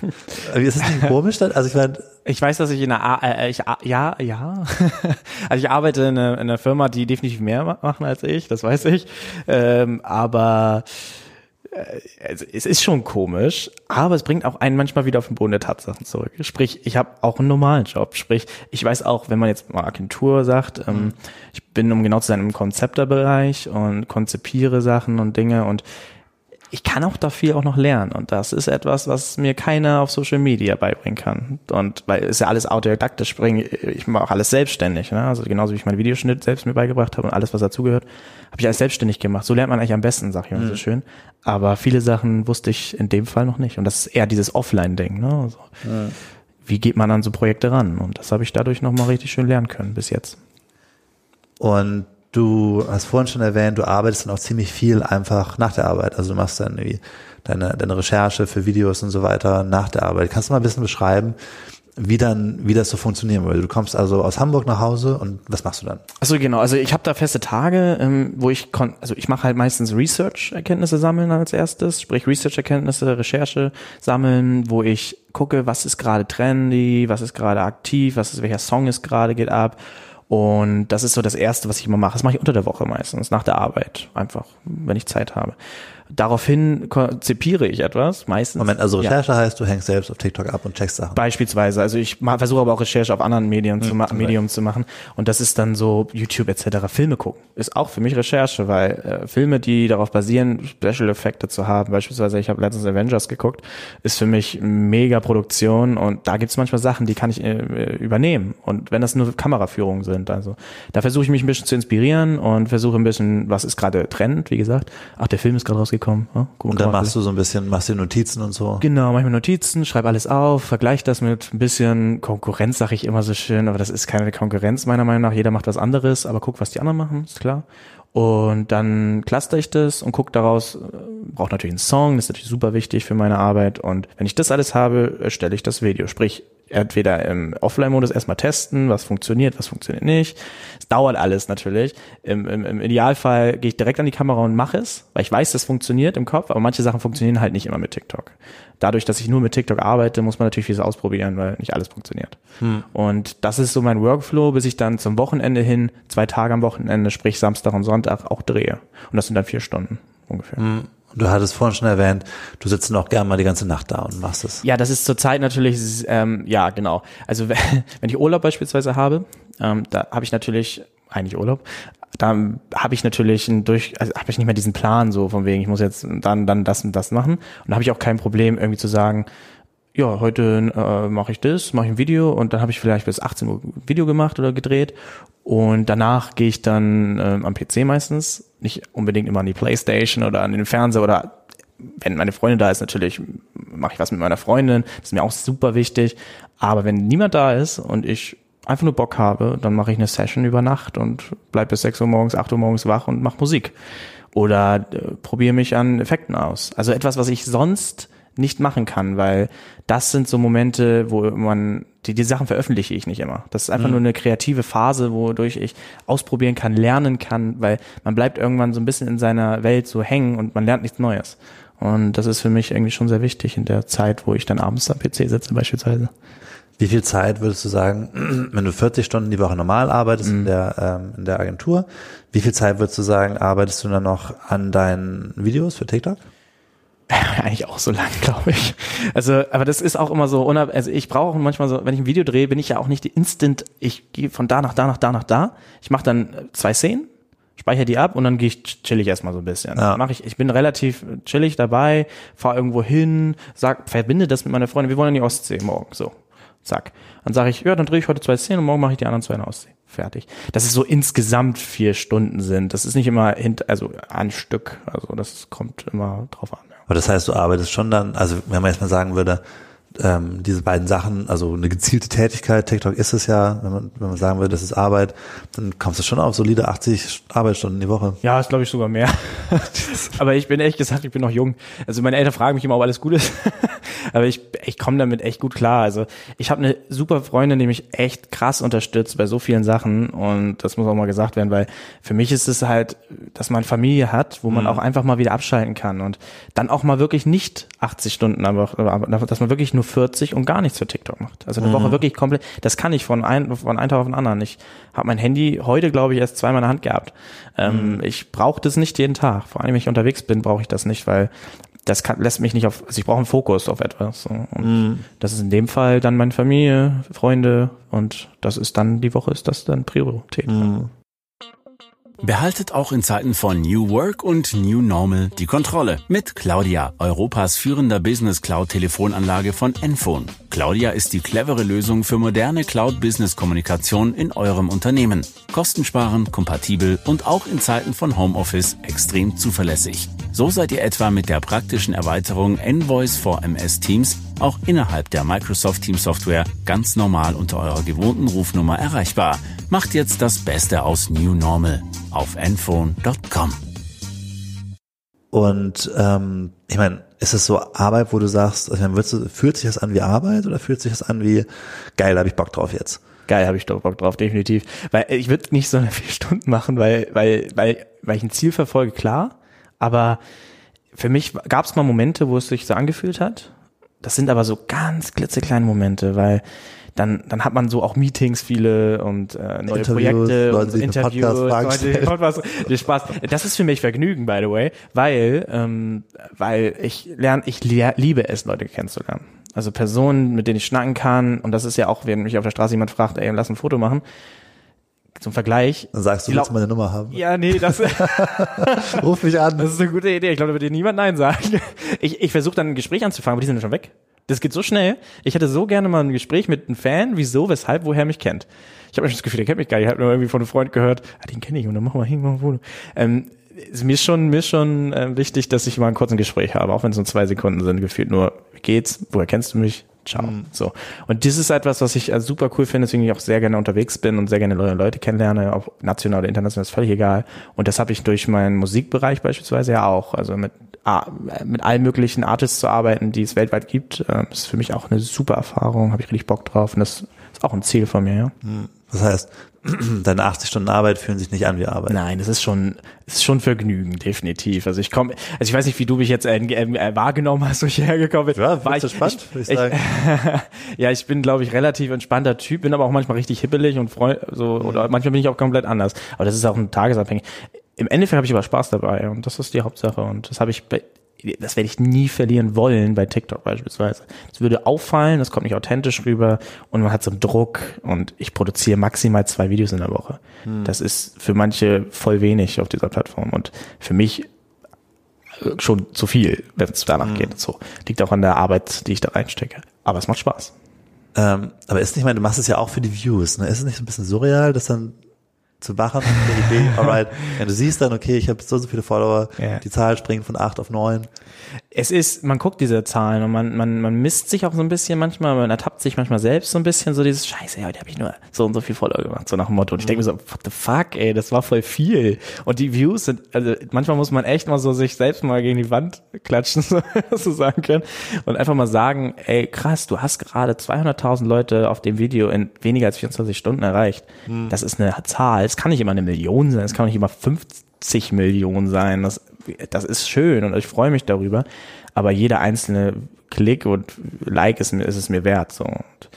Speaker 2: ist das nicht komisch dann? Also ich meine,
Speaker 3: ich weiß, dass ich in einer, äh, ich, ja, ja. also ich arbeite in einer, in einer Firma, die definitiv mehr machen als ich, das weiß ich. Ähm, aber äh, es ist schon komisch, aber es bringt auch einen manchmal wieder auf den Boden der Tatsachen zurück. Sprich, ich habe auch einen normalen Job. Sprich, ich weiß auch, wenn man jetzt mal Agentur sagt, ähm, mhm. ich bin, um genau zu sein, im Konzepterbereich und konzipiere Sachen und Dinge und ich kann auch da viel auch noch lernen und das ist etwas, was mir keiner auf Social Media beibringen kann. Und weil es ja alles autodidaktisch ich mache auch alles selbstständig, ne? Also genauso wie ich meinen Videoschnitt selbst mir beigebracht habe und alles, was dazugehört, habe ich alles selbstständig gemacht. So lernt man eigentlich am besten, sag ich mal mhm. so schön. Aber viele Sachen wusste ich in dem Fall noch nicht. Und das ist eher dieses Offline-Ding, ne? Also, mhm. Wie geht man an so Projekte ran? Und das habe ich dadurch nochmal richtig schön lernen können bis jetzt.
Speaker 2: Und Du hast vorhin schon erwähnt, du arbeitest dann auch ziemlich viel einfach nach der Arbeit. Also du machst dann irgendwie deine, deine Recherche für Videos und so weiter nach der Arbeit. Kannst du mal ein bisschen beschreiben, wie dann, wie das so funktionieren würde. Du kommst also aus Hamburg nach Hause und was machst du dann?
Speaker 3: Also genau, also ich habe da feste Tage, ähm, wo ich kon also ich mache halt meistens Research-Erkenntnisse sammeln als erstes, sprich Research-Erkenntnisse, Recherche sammeln, wo ich gucke, was ist gerade trendy, was ist gerade aktiv, was ist welcher Song ist gerade geht ab und das ist so das Erste, was ich immer mache. Das mache ich unter der Woche meistens, nach der Arbeit, einfach, wenn ich Zeit habe. Daraufhin konzipiere ich etwas, meistens.
Speaker 2: Moment, also Recherche ja. heißt, du hängst selbst auf TikTok ab und checkst Sachen.
Speaker 3: Beispielsweise, also ich versuche aber auch Recherche auf anderen Medien hm, zu machen, Medium zu machen und das ist dann so YouTube etc. Filme gucken ist auch für mich Recherche, weil äh, Filme, die darauf basieren, Special Effekte zu haben, beispielsweise ich habe letztens Avengers geguckt, ist für mich mega Produktion und da gibt's manchmal Sachen, die kann ich äh, übernehmen und wenn das nur Kameraführungen sind, also da versuche ich mich ein bisschen zu inspirieren und versuche ein bisschen, was ist gerade Trend, wie gesagt, ach der Film ist gerade rausgekommen rausgekommen. Ja,
Speaker 2: und dann machst du so ein bisschen, machst du Notizen und so.
Speaker 3: Genau, manchmal Notizen, schreib alles auf, vergleich das mit ein bisschen Konkurrenz, sage ich immer so schön, aber das ist keine Konkurrenz meiner Meinung nach. Jeder macht was anderes, aber guck, was die anderen machen, ist klar. Und dann cluster ich das und guck daraus, brauche natürlich einen Song, das ist natürlich super wichtig für meine Arbeit. Und wenn ich das alles habe, erstelle ich das Video. Sprich, entweder im Offline-Modus erstmal testen, was funktioniert, was funktioniert nicht. Es dauert alles natürlich. Im, im, im Idealfall gehe ich direkt an die Kamera und mache es, weil ich weiß, das funktioniert im Kopf, aber manche Sachen funktionieren halt nicht immer mit TikTok. Dadurch, dass ich nur mit TikTok arbeite, muss man natürlich vieles ausprobieren, weil nicht alles funktioniert. Hm. Und das ist so mein Workflow, bis ich dann zum Wochenende hin, zwei Tage am Wochenende, sprich Samstag und Sonntag, auch drehe. Und das sind dann vier Stunden ungefähr. Hm.
Speaker 2: Du hattest vorhin schon erwähnt, du sitzt noch gern mal die ganze Nacht da und machst es.
Speaker 3: Ja, das ist zurzeit natürlich, ähm, ja, genau. Also wenn ich Urlaub beispielsweise habe, ähm, da habe ich natürlich eigentlich Urlaub. Da habe ich natürlich ein durch, also habe ich nicht mehr diesen Plan so von wegen, ich muss jetzt dann dann das und das machen. Und da habe ich auch kein Problem irgendwie zu sagen, ja, heute äh, mache ich das, mache ich ein Video und dann habe ich vielleicht bis 18 Uhr Video gemacht oder gedreht und danach gehe ich dann ähm, am PC meistens, nicht unbedingt immer an die Playstation oder an den Fernseher oder wenn meine Freundin da ist, natürlich mache ich was mit meiner Freundin, das ist mir auch super wichtig, aber wenn niemand da ist und ich einfach nur Bock habe, dann mache ich eine Session über Nacht und bleib bis 6 Uhr morgens, 8 Uhr morgens wach und mache Musik. Oder äh, probiere mich an Effekten aus. Also etwas, was ich sonst nicht machen kann, weil das sind so Momente, wo man, die, die Sachen veröffentliche ich nicht immer. Das ist einfach mhm. nur eine kreative Phase, wodurch ich ausprobieren kann, lernen kann, weil man bleibt irgendwann so ein bisschen in seiner Welt so hängen und man lernt nichts Neues. Und das ist für mich irgendwie schon sehr wichtig in der Zeit, wo ich dann abends am PC sitze beispielsweise.
Speaker 2: Wie viel Zeit würdest du sagen, wenn du 40 Stunden die Woche normal arbeitest mhm. in, der, ähm, in der Agentur, wie viel Zeit würdest du sagen, arbeitest du dann noch an deinen Videos für TikTok?
Speaker 3: eigentlich auch so lang, glaube ich. Also, aber das ist auch immer so, also ich brauche manchmal so, wenn ich ein Video drehe, bin ich ja auch nicht die instant, ich gehe von da nach da nach da nach da. Ich mache dann zwei Szenen, speichere die ab und dann gehe ich chillig erstmal so ein bisschen. Ja. Mach ich, ich bin relativ chillig dabei, fahre irgendwo hin, sag, verbinde das mit meiner Freundin, wir wollen in die Ostsee morgen, so. Zack. Dann sage ich, ja, dann drehe ich heute zwei Szenen und morgen mache ich die anderen zwei in der Ostsee. Fertig. Dass es so insgesamt vier Stunden sind. Das ist nicht immer hint, also ein Stück. Also das kommt immer drauf an.
Speaker 2: Aber das heißt, du arbeitest schon dann, also wenn man jetzt mal sagen würde, ähm, diese beiden Sachen, also eine gezielte Tätigkeit, TikTok ist es ja, wenn man, wenn man sagen will, das ist Arbeit, dann kommst du schon auf solide 80 Arbeitsstunden die Woche.
Speaker 3: Ja, ist glaube ich sogar mehr. Aber ich bin ehrlich gesagt, ich bin noch jung. Also meine Eltern fragen mich immer, ob alles gut ist. Aber ich, ich komme damit echt gut klar. Also ich habe eine super Freundin, die mich echt krass unterstützt bei so vielen Sachen und das muss auch mal gesagt werden, weil für mich ist es halt, dass man Familie hat, wo man mhm. auch einfach mal wieder abschalten kann und dann auch mal wirklich nicht 80 Stunden, aber dass man wirklich nur nur 40 und gar nichts für TikTok macht. Also eine mhm. Woche wirklich komplett, das kann ich von, ein, von einem Tag auf den anderen. Ich habe mein Handy heute, glaube ich, erst zweimal in der Hand gehabt. Ähm, mhm. Ich brauche das nicht jeden Tag. Vor allem, wenn ich unterwegs bin, brauche ich das nicht, weil das kann, lässt mich nicht auf, also ich brauche einen Fokus auf etwas. So. Und mhm. das ist in dem Fall dann meine Familie, Freunde und das ist dann, die Woche ist das dann Priorität. Mhm.
Speaker 4: Behaltet auch in Zeiten von New Work und New Normal die Kontrolle mit Claudia, Europas führender Business Cloud Telefonanlage von Enphone. Claudia ist die clevere Lösung für moderne Cloud Business Kommunikation in eurem Unternehmen. Kostensparend, kompatibel und auch in Zeiten von Homeoffice extrem zuverlässig. So seid ihr etwa mit der praktischen Erweiterung Envoice for MS Teams auch innerhalb der Microsoft Teams Software ganz normal unter eurer gewohnten Rufnummer erreichbar. Macht jetzt das Beste aus New Normal auf enphone.com.
Speaker 2: Und ähm, ich meine, ist es so Arbeit, wo du sagst, also, du, fühlt sich das an wie Arbeit oder fühlt sich das an wie geil, da habe ich Bock drauf jetzt?
Speaker 3: Geil, habe ich doch Bock drauf, definitiv. Weil ich würde nicht so eine vier Stunden machen, weil, weil, weil, weil ich ein Ziel verfolge, klar. Aber für mich gab es mal Momente, wo es sich so angefühlt hat. Das sind aber so ganz klitzekleine Momente, weil dann, dann hat man so auch Meetings viele und äh, neue Interviews, Projekte und Interviews, Leute, Podcast, Spaß. Das ist für mich Vergnügen, by the way, weil, ähm, weil ich lerne, ich liebe es, Leute kennenzulernen. Also Personen, mit denen ich schnacken kann. Und das ist ja auch, wenn mich auf der Straße jemand fragt, ey, lass ein Foto machen. Zum Vergleich.
Speaker 2: Dann sagst du, willst du meine Nummer haben?
Speaker 3: Ja, nee, das.
Speaker 2: Ruf mich an.
Speaker 3: Das ist eine gute Idee. Ich glaube, da wird dir niemand Nein sagen. Ich, ich versuche dann ein Gespräch anzufangen, aber die sind schon weg. Das geht so schnell. Ich hätte so gerne mal ein Gespräch mit einem Fan, wieso, weshalb, woher mich kennt. Ich habe das Gefühl, der kennt mich gar nicht. Ich habe nur irgendwie von einem Freund gehört, ah, den kenne ich und dann machen wir hin, machen wir ein Foto. Ähm, mir ist schon, mir ist schon äh, wichtig, dass ich mal ein kurzes Gespräch habe, auch wenn es nur zwei Sekunden sind, gefühlt nur, wie geht's, woher kennst du mich? Ciao. Mhm. So. Und das ist etwas, was ich also super cool finde, deswegen ich auch sehr gerne unterwegs bin und sehr gerne neue Leute kennenlerne, ob national oder international, ist völlig egal. Und das habe ich durch meinen Musikbereich beispielsweise ja auch. Also mit mit allen möglichen Artists zu arbeiten, die es weltweit gibt, äh, ist für mich auch eine super Erfahrung, habe ich richtig Bock drauf und das ist auch ein Ziel von mir, ja.
Speaker 2: Das heißt, deine 80 Stunden Arbeit fühlen sich nicht an wie Arbeit.
Speaker 3: Nein, es ist schon, es ist schon Vergnügen, definitiv. Also ich komme, also ich weiß nicht, wie du mich jetzt äh, äh, wahrgenommen hast, wo ich hergekommen bin.
Speaker 2: Ja,
Speaker 3: War
Speaker 2: ich, spannend,
Speaker 3: ich,
Speaker 2: würde ich sagen.
Speaker 3: ja, ich bin, glaube ich, relativ entspannter Typ, bin aber auch manchmal richtig hippelig und freu, so, oder manchmal bin ich auch komplett anders. Aber das ist auch ein tagesabhängig. Im Endeffekt habe ich aber Spaß dabei und das ist die Hauptsache und das habe ich bei, das werde ich nie verlieren wollen bei TikTok beispielsweise. Es würde auffallen, das kommt nicht authentisch rüber und man hat so einen Druck und ich produziere maximal zwei Videos in der Woche. Das ist für manche voll wenig auf dieser Plattform und für mich äh, schon zu viel, wenn es danach geht. So liegt auch an der Arbeit, die ich da reinstecke. Aber es macht Spaß.
Speaker 2: Ähm, aber ist nicht, ich meine, du machst es ja auch für die Views, ne? Ist es nicht so ein bisschen surreal, dass dann zu wachen mit der Idee, alright, ja, du siehst dann, okay, ich habe so so viele Follower,
Speaker 3: Ja.
Speaker 2: die Zahl springt von acht auf neun.
Speaker 3: Es ist, man guckt diese Zahlen und man, man, man misst sich auch so ein bisschen manchmal, man ertappt sich manchmal selbst so ein bisschen, so dieses Scheiße, heute habe ich nur so und so viel Follower gemacht, so nach dem Motto. Und ich denke mir so, what the fuck, ey, das war voll viel. Und die Views sind, also manchmal muss man echt mal so sich selbst mal gegen die Wand klatschen, so, so sagen können. Und einfach mal sagen, ey, krass, du hast gerade 200.000 Leute auf dem Video in weniger als 24 Stunden erreicht. Das ist eine Zahl. Es kann nicht immer eine Million sein, es kann nicht immer 50 Millionen sein. Das, das ist schön und ich freue mich darüber. Aber jeder einzelne Klick und Like ist, ist es mir wert. So. Und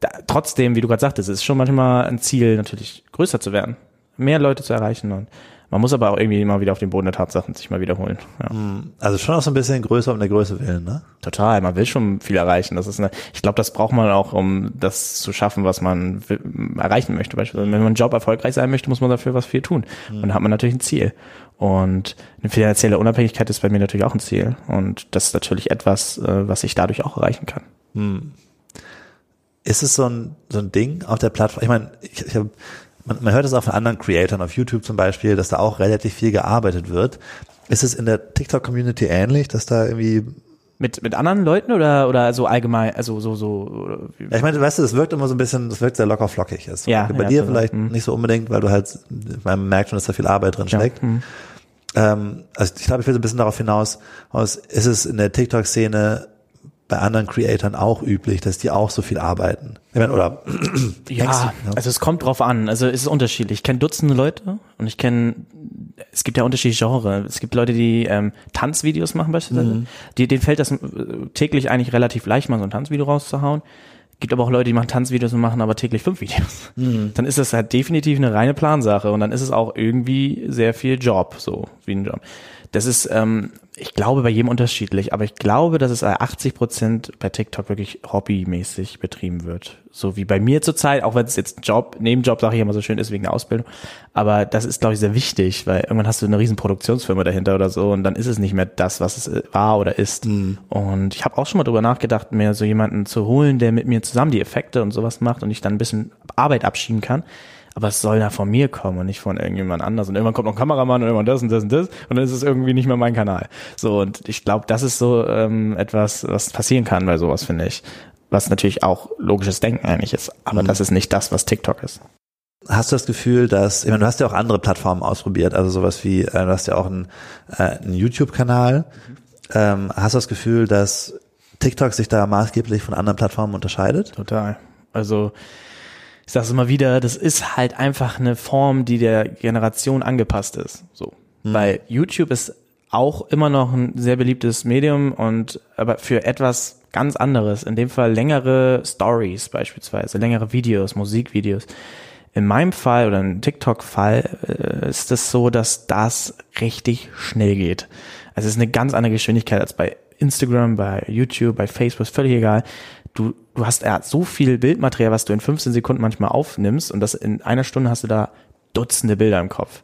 Speaker 3: da, trotzdem, wie du gerade sagtest, ist schon manchmal ein Ziel, natürlich größer zu werden, mehr Leute zu erreichen. Und man muss aber auch irgendwie immer wieder auf den Boden der Tatsachen sich mal wiederholen. Ja.
Speaker 2: Also schon auch so ein bisschen größer um der Größe willen, ne?
Speaker 3: Total, man will schon viel erreichen. Das ist eine, ich glaube, das braucht man auch, um das zu schaffen, was man erreichen möchte. Beispielsweise, wenn man einen Job erfolgreich sein möchte, muss man dafür was viel tun. Und dann hat man natürlich ein Ziel. Und eine finanzielle Unabhängigkeit ist bei mir natürlich auch ein Ziel. Und das ist natürlich etwas, äh, was ich dadurch auch erreichen kann.
Speaker 2: Ist es so ein, so ein Ding auf der Plattform? Ich meine, ich, ich hab, man, man hört es auch von anderen Creatoren auf YouTube zum Beispiel, dass da auch relativ viel gearbeitet wird. Ist es in der TikTok-Community ähnlich, dass da irgendwie
Speaker 3: Mit, mit anderen Leuten oder, oder so allgemein, also so, so, oder wie-
Speaker 2: Ja, ich meine, weißt du, das wirkt immer so ein bisschen, das wirkt sehr locker flockig. Also
Speaker 3: Ja,
Speaker 2: bei
Speaker 3: ja,
Speaker 2: dir vielleicht
Speaker 3: Mhm.
Speaker 2: nicht so unbedingt, weil du halt, man merkt schon, dass da viel Arbeit drin steckt.
Speaker 3: mhm.
Speaker 2: Ähm, also ich glaube, ich will so ein bisschen darauf hinaus, aus, ist es in der TikTok-Szene bei anderen Creatoren auch üblich, dass die auch so viel arbeiten? Ich meine, oder
Speaker 3: Ja,
Speaker 2: du, ja?
Speaker 3: also es kommt drauf an. Also es ist unterschiedlich. Ich kenne Dutzende Leute und ich kenne, es gibt ja unterschiedliche Genre. Es gibt Leute, die ähm, Tanzvideos machen beispielsweise. Die, denen fällt das äh, täglich eigentlich relativ leicht, mal so ein Tanzvideo rauszuhauen. Gibt aber auch Leute, die machen Tanzvideos und machen aber täglich fünf Videos. Dann ist das halt definitiv eine reine Plansache und dann ist es auch irgendwie sehr viel Job, so wie ein Job. Das ist, ähm, ich glaube, bei jedem unterschiedlich, aber ich glaube, dass es bei 80 Prozent bei TikTok wirklich hobbymäßig betrieben wird. So wie bei mir zurzeit, auch wenn es jetzt Job, Nebenjob, sage ich immer so schön ist, wegen der Ausbildung. Aber das ist, glaube ich, sehr wichtig, weil irgendwann hast du eine riesen Produktionsfirma dahinter oder so und dann ist es nicht mehr das, was es äh, war oder ist. Und ich habe auch schon mal drüber nachgedacht, mir so jemanden zu holen, der mit mir zusammen die Effekte und sowas macht und ich dann ein bisschen Arbeit abschieben kann. Aber es soll ja von mir kommen und nicht von irgendjemand anders. Und irgendwann kommt noch ein Kameramann und irgendwann das und das und das. Und dann ist es irgendwie nicht mehr mein Kanal. So, und ich glaube, das ist so ähm, etwas, was passieren kann bei sowas, finde ich. Was natürlich auch logisches Denken eigentlich ist. Aber das ist nicht das, was TikTok ist.
Speaker 2: hast du das Gefühl, dass, ich meine, du hast ja auch andere Plattformen ausprobiert, also sowas wie, äh, du hast ja auch einen, äh, einen YouTube-Kanal. Ähm, hast du das Gefühl, dass TikTok sich da maßgeblich von anderen Plattformen unterscheidet?
Speaker 3: Total. Also ich sage es immer wieder, das ist halt einfach eine Form, die der Generation angepasst ist. So, weil YouTube ist auch immer noch ein sehr beliebtes Medium und aber für etwas ganz anderes. In dem Fall längere Stories beispielsweise, längere Videos, Musikvideos. In meinem Fall oder im TikTok-Fall äh, ist es so, dass das richtig schnell geht. Also es ist eine ganz andere Geschwindigkeit als bei Instagram, bei YouTube, bei Facebook, ist völlig egal. Du, du hast ja so viel Bildmaterial, was du in 15 Sekunden manchmal aufnimmst und das in einer Stunde hast du da Dutzende Bilder im Kopf.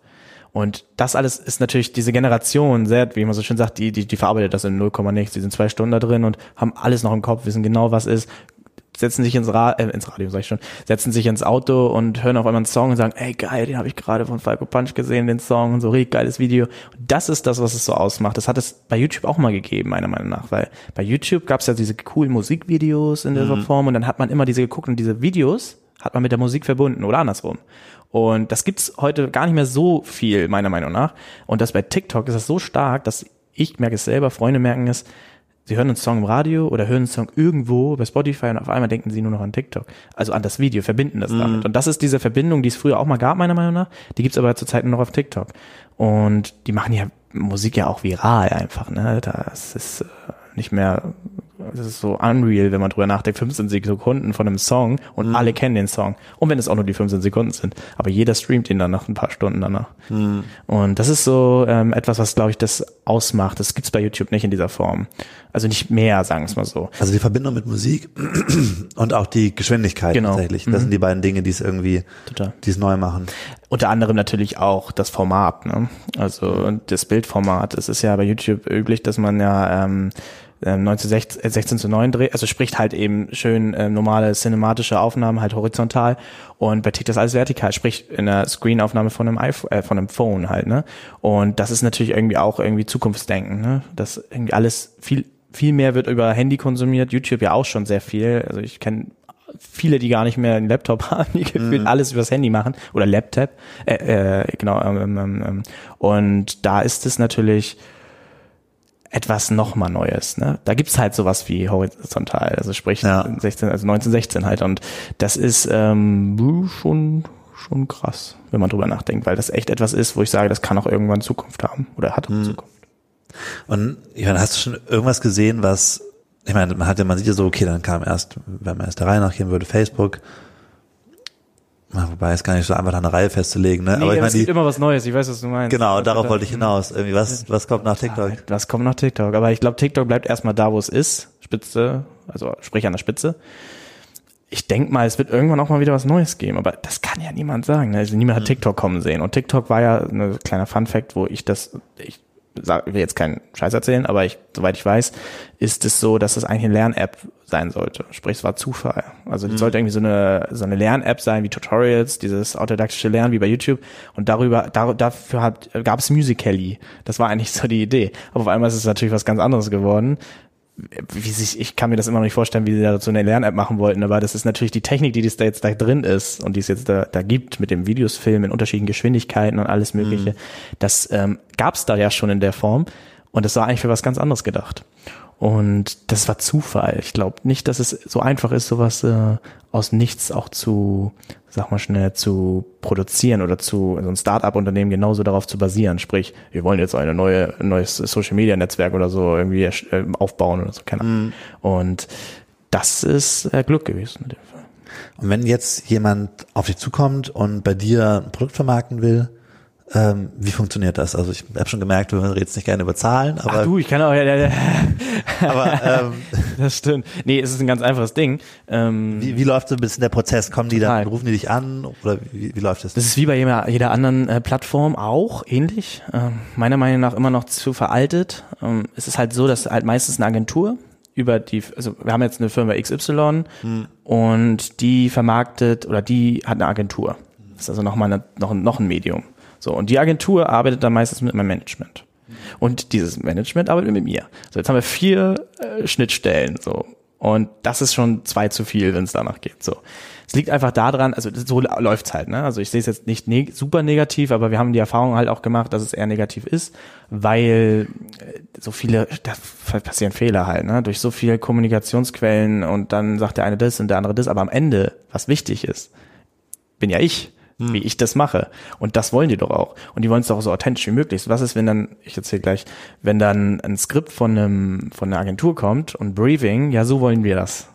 Speaker 3: Und das alles ist natürlich diese Generation sehr, wie man so schön sagt, die, die, die verarbeitet das in 0, nichts. Die sind zwei Stunden da drin und haben alles noch im Kopf, wissen genau, was ist, setzen sich ins, Ra äh, ins Radio, sag ich schon, setzen sich ins Auto und hören auf einmal einen Song und sagen, ey geil, den habe ich gerade von Falco Punch gesehen, den Song und so, richtig geiles Video. Und das ist das, was es so ausmacht. Das hat es bei YouTube auch mal gegeben, meiner Meinung nach, weil bei YouTube gab es ja diese coolen Musikvideos in dieser Form und dann hat man immer diese geguckt und diese Videos hat man mit der Musik verbunden oder andersrum. Und das gibt's heute gar nicht mehr so viel, meiner Meinung nach. Und das bei TikTok ist das so stark, dass ich merke es selber, Freunde merken es, sie hören einen Song im Radio oder hören einen Song irgendwo bei Spotify und auf einmal denken sie nur noch an TikTok. Also an das Video, verbinden das damit. Und das ist diese Verbindung, die es früher auch mal gab, meiner Meinung nach. Die gibt's aber zurzeit nur noch auf TikTok. Und die machen ja Musik ja auch viral einfach. Ne? Das ist äh, nicht mehr das ist so unreal, wenn man drüber nachdenkt, 15 Sekunden von einem Song und
Speaker 2: Mhm.
Speaker 3: alle kennen den Song. Und wenn es auch nur die 15 Sekunden sind. Aber jeder streamt ihn dann nach ein paar Stunden danach.
Speaker 2: Mhm.
Speaker 3: Und das ist so ähm, etwas, was, glaube ich, das ausmacht. Das gibt's bei YouTube nicht in dieser Form. Also nicht mehr, sagen wir es mal so.
Speaker 2: Also die Verbindung mit Musik und auch die Geschwindigkeit
Speaker 3: Genau.
Speaker 2: tatsächlich. Das sind die beiden Dinge, die es irgendwie,
Speaker 3: Total.
Speaker 2: die es neu machen.
Speaker 3: Unter anderem natürlich auch das Format, ne? Also das Bildformat. Es ist ja bei YouTube üblich, dass man ja ähm, ähm, 1916 äh, 16 zu 9 dreht, also spricht halt eben schön ähm, normale cinematische Aufnahmen halt horizontal und bei TikTok ist alles vertikal, sprich in einer Screenaufnahme von einem iPhone, äh, von einem Phone halt, ne? Und das ist natürlich irgendwie auch irgendwie Zukunftsdenken, ne? Dass irgendwie alles viel viel mehr wird über Handy konsumiert, YouTube ja auch schon sehr viel. Also ich kenne viele, die gar nicht mehr einen Laptop haben, die gefühlt alles übers Handy machen oder Laptop. Äh, äh, genau. Ähm, ähm, ähm. Und da ist es natürlich etwas nochmal Neues. Ne? Da gibt's halt sowas wie horizontal, also sprich
Speaker 2: Ja.
Speaker 3: 16, also 1916 halt. Und das ist ähm, schon schon krass, wenn man drüber nachdenkt, weil das echt etwas ist, wo ich sage, das kann auch irgendwann Zukunft haben oder hat auch Zukunft.
Speaker 2: Und meine, hast du schon irgendwas gesehen, was, ich meine, man hat ja, man sieht ja so, okay, dann kam erst, wenn man erst der Reihe nachgehen würde, Facebook. Na, Wobei es gar nicht so einfach da eine Reihe festzulegen, ne?
Speaker 3: Nee,
Speaker 2: aber ich meine,
Speaker 3: es gibt
Speaker 2: die,
Speaker 3: immer was Neues, ich weiß, was du meinst.
Speaker 2: genau,
Speaker 3: Also
Speaker 2: darauf
Speaker 3: da-
Speaker 2: wollte ich hinaus. Irgendwie, was, was kommt nach TikTok?
Speaker 3: Was kommt nach TikTok? Aber ich glaube, TikTok bleibt erstmal da, wo es ist. Spitze, also sprich an der Spitze. Ich denk mal, es wird irgendwann auch mal wieder was Neues geben, aber das kann ja niemand sagen. Ne? Also niemand hat TikTok kommen sehen. Und TikTok war ja ein kleiner Fun-Fact, wo ich das, ich will jetzt keinen Scheiß erzählen, aber ich, soweit ich weiß, ist es so, dass es eigentlich eine Lern-App sein sollte. Sprich, es war Zufall. Also es sollte irgendwie so eine, so eine Lern-App sein, wie Tutorials, dieses autodidaktische Lernen wie bei YouTube. Und darüber, dar, dafür hat, gab es Musical.ly. Das war eigentlich so die Idee. Aber auf einmal ist es natürlich was ganz anderes geworden wie sich, ich kann mir das immer noch nicht vorstellen, wie sie da so eine Lern-App machen wollten, aber das ist natürlich die Technik, die das da jetzt da drin ist und die es jetzt da, da gibt mit dem Videos filmen in unterschiedlichen Geschwindigkeiten und alles mögliche. Das ähm, gab es da ja schon in der Form und das war eigentlich für was ganz anderes gedacht. Und das war Zufall. Ich glaube nicht, dass es so einfach ist, sowas äh, aus nichts auch zu, sag mal schnell, zu produzieren oder zu so ein Start-up-Unternehmen genauso darauf zu basieren. Sprich, wir wollen jetzt eine neue, ein neues Social-Media-Netzwerk oder so irgendwie äh, aufbauen oder so, keine Ahnung. Und das ist äh, Glück gewesen in dem Fall.
Speaker 2: Und wenn jetzt jemand auf dich zukommt und bei dir ein Produkt vermarkten will, ähm, wie funktioniert das? Also ich habe schon gemerkt, du redest nicht gerne über Zahlen, aber,
Speaker 3: Ach du, ich kann auch, ja, ja, ja,
Speaker 2: aber ähm,
Speaker 3: das stimmt. Nee, es ist ein ganz einfaches Ding. Ähm,
Speaker 2: wie, wie läuft so ein bisschen der Prozess? Kommen die dann, rufen die dich an oder wie, wie läuft das?
Speaker 3: Das ist wie bei jeder, jeder anderen äh, Plattform auch ähnlich. Ähm, meiner Meinung nach immer noch zu veraltet. Ähm, es ist halt so, dass halt meistens eine Agentur über die, also wir haben jetzt eine Firma XY und die vermarktet oder die hat eine Agentur. Das ist also nochmal eine, noch, noch ein Medium. So, und die Agentur arbeitet dann meistens mit meinem Management. Und dieses Management arbeitet mit mir. So, jetzt haben wir vier äh, Schnittstellen. So. Und das ist schon zwei zu viel, wenn es danach geht. So. Es liegt einfach daran, also so läuft's halt, ne? Also ich sehe es jetzt nicht neg super negativ, aber wir haben die Erfahrung halt auch gemacht, dass es eher negativ ist, weil äh, so viele, da passieren Fehler halt, ne? Durch so viele Kommunikationsquellen und dann sagt der eine das und der andere das, aber am Ende, was wichtig ist, bin ja ich, wie ich das mache. Und das wollen die doch auch. Und die wollen es doch so authentisch wie möglich. Was ist, wenn dann, ich erzähle gleich, wenn dann ein Skript von einem, von einer Agentur kommt und Briefing, ja, so wollen wir das.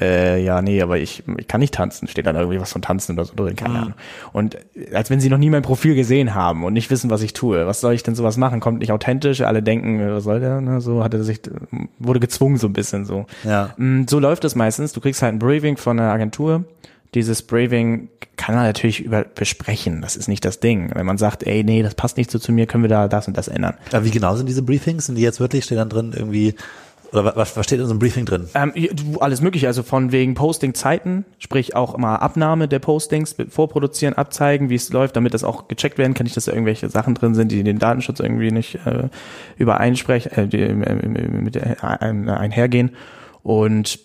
Speaker 3: Äh, ja, nee, aber ich, ich kann nicht tanzen. Steht dann irgendwie was von Tanzen oder so drin, keine Ahnung. Und äh, als wenn sie noch nie mein Profil gesehen haben und nicht wissen, was ich tue. Was soll ich denn sowas machen? Kommt nicht authentisch, alle denken, äh, was soll der? Ne? So hat er sich, wurde gezwungen so ein bisschen so.
Speaker 2: Ja.
Speaker 3: Mm, So läuft es meistens. Du kriegst halt ein Briefing von einer Agentur. Dieses Braving kann man natürlich über besprechen. Das ist nicht das Ding. Wenn man sagt, ey, nee, das passt nicht so zu mir, können wir da das und das ändern.
Speaker 2: Aber wie genau sind diese Briefings? Sind die jetzt wirklich, steht dann drin irgendwie, oder wa- was, was steht in so einem Briefing drin?
Speaker 3: Ähm, alles mögliche, also von wegen Posting-Zeiten, sprich auch immer Abnahme der Postings, vorproduzieren, abzeigen, wie es läuft, damit das auch gecheckt werden kann, nicht, dass da irgendwelche Sachen drin sind, die den Datenschutz irgendwie nicht äh, übereinsprechen, äh, die, äh, mit äh, ein, einhergehen. Und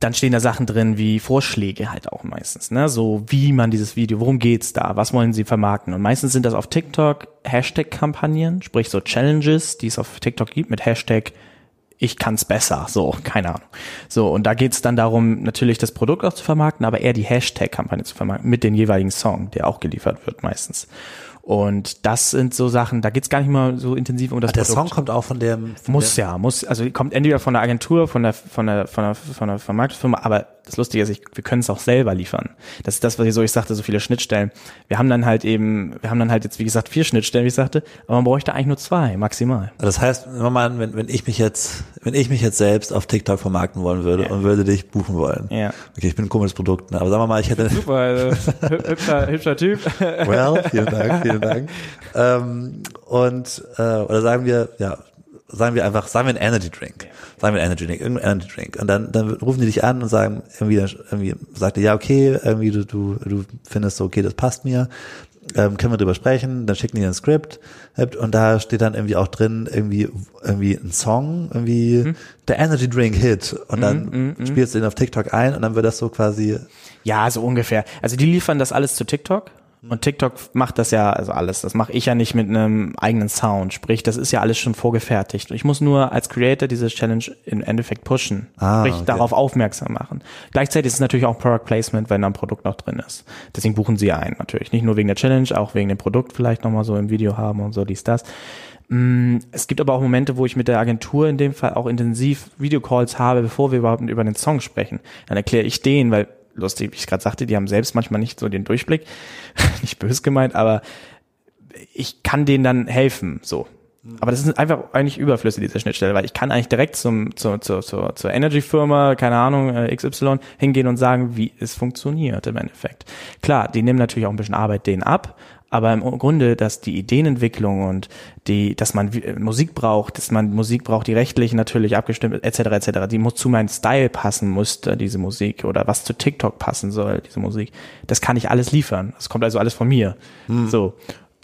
Speaker 3: dann stehen da Sachen drin wie Vorschläge halt auch meistens, ne? So wie man dieses Video, worum geht's da, was wollen sie vermarkten? Und meistens sind das auf TikTok Hashtag-Kampagnen, sprich so Challenges, die es auf TikTok gibt mit Hashtag ich kann's besser, so, keine Ahnung. So, und da geht's dann darum, natürlich das Produkt auch zu vermarkten, aber eher die Hashtag-Kampagne zu vermarkten mit dem jeweiligen Song, der auch geliefert wird meistens. Und das sind so Sachen, da geht's gar nicht mal so intensiv um das
Speaker 2: Aber der
Speaker 3: Produkt.
Speaker 2: Song kommt auch von dem. Von
Speaker 3: Muss
Speaker 2: der,
Speaker 3: ja, muss, also kommt entweder von der Agentur, von der, von der, von der, von der Vermarktungsfirma, aber das Lustige ist, ich, wir können es auch selber liefern. Das ist das, was ich so, ich sagte, so viele Schnittstellen. Wir haben dann halt eben, wir haben dann halt jetzt, wie gesagt, vier Schnittstellen, wie ich sagte, aber man bräuchte eigentlich nur zwei, maximal.
Speaker 2: Das heißt, nehmen wir mal an, wenn, wenn ich mich jetzt, wenn ich mich jetzt selbst auf TikTok vermarkten wollen würde
Speaker 3: Ja.
Speaker 2: und würde dich buchen wollen.
Speaker 3: Ja.
Speaker 2: Okay, ich bin ein komisches Produkt, ne? aber sagen wir mal, ich hätte.
Speaker 3: Super, also, hü- hübscher, hübscher Typ.
Speaker 2: Well, vielen Dank, vielen Dank. Ähm, und äh, oder sagen wir, ja, sagen wir einfach, sagen wir ein Energy Drink. Sagen wir ein Energy Drink, irgendein Energy Drink. Und dann, dann rufen die dich an und sagen, irgendwie, irgendwie sagt er, ja, okay, irgendwie du, du, du findest so, okay, das passt mir. Ähm, können wir drüber sprechen, dann schicken die ein Skript und da steht dann irgendwie auch drin, irgendwie, irgendwie ein Song, irgendwie der Energy Drink Hit und dann spielst du ihn auf TikTok ein und dann wird das so quasi
Speaker 3: Ja, so ungefähr. Also die liefern das alles zu TikTok. Und TikTok macht das ja, also alles, das mache ich ja nicht mit einem eigenen Sound. Sprich, das ist ja alles schon vorgefertigt. Ich muss nur als Creator diese Challenge im Endeffekt pushen.
Speaker 2: Ah,
Speaker 3: sprich,
Speaker 2: okay.
Speaker 3: darauf aufmerksam machen. Gleichzeitig ist es natürlich auch Product Placement, wenn da ein Produkt noch drin ist. Deswegen buchen sie ein, natürlich. Nicht nur wegen der Challenge, auch wegen dem Produkt vielleicht nochmal so im Video haben und so, dies, das. Mm, Es gibt aber auch Momente, wo ich mit der Agentur in dem Fall auch intensiv Videocalls habe, bevor wir überhaupt über den Song sprechen. Dann erkläre ich den, weil lustig, wie ich gerade sagte, die haben selbst manchmal nicht so den Durchblick, nicht bös gemeint, aber ich kann denen dann helfen, so. Aber das ist einfach eigentlich überflüssig, diese Schnittstelle, weil ich kann eigentlich direkt zum, zur, zur, zur, zur Energy-Firma, keine Ahnung, äh, XY, hingehen und sagen, wie es funktioniert im Endeffekt. Klar, die nehmen natürlich auch ein bisschen Arbeit denen ab, aber im Grunde, dass die Ideenentwicklung und die, dass man äh, Musik braucht, dass man Musik braucht, die rechtlich natürlich abgestimmt ist, etc., etc., die muss zu meinem Style passen musste, diese Musik, oder was zu TikTok passen soll, diese Musik. Das kann ich alles liefern. Das kommt also alles von mir. So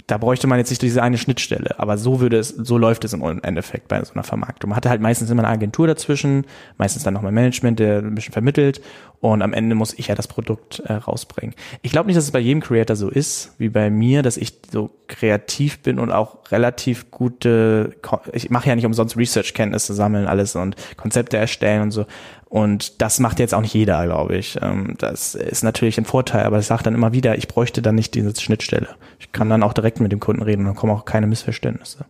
Speaker 3: da bräuchte man jetzt nicht diese eine Schnittstelle, aber so würde es, so läuft es im Endeffekt bei so einer Vermarktung. Man hatte halt meistens immer eine Agentur dazwischen, meistens dann noch mein Management, der ein bisschen vermittelt und am Ende muss ich ja das Produkt äh, rausbringen. Ich glaube nicht, dass es bei jedem Creator so ist, wie bei mir, dass ich so kreativ bin und auch relativ gute, ich mache ja nicht umsonst Research-Kenntnisse sammeln, alles und Konzepte erstellen und so. Und das macht jetzt auch nicht jeder, glaube ich. Ähm, Das ist natürlich ein Vorteil, aber ich sage dann immer wieder, ich bräuchte dann nicht diese Schnittstelle. Ich kann dann auch direkt mit dem Kunden reden und dann kommen auch keine Missverständnisse.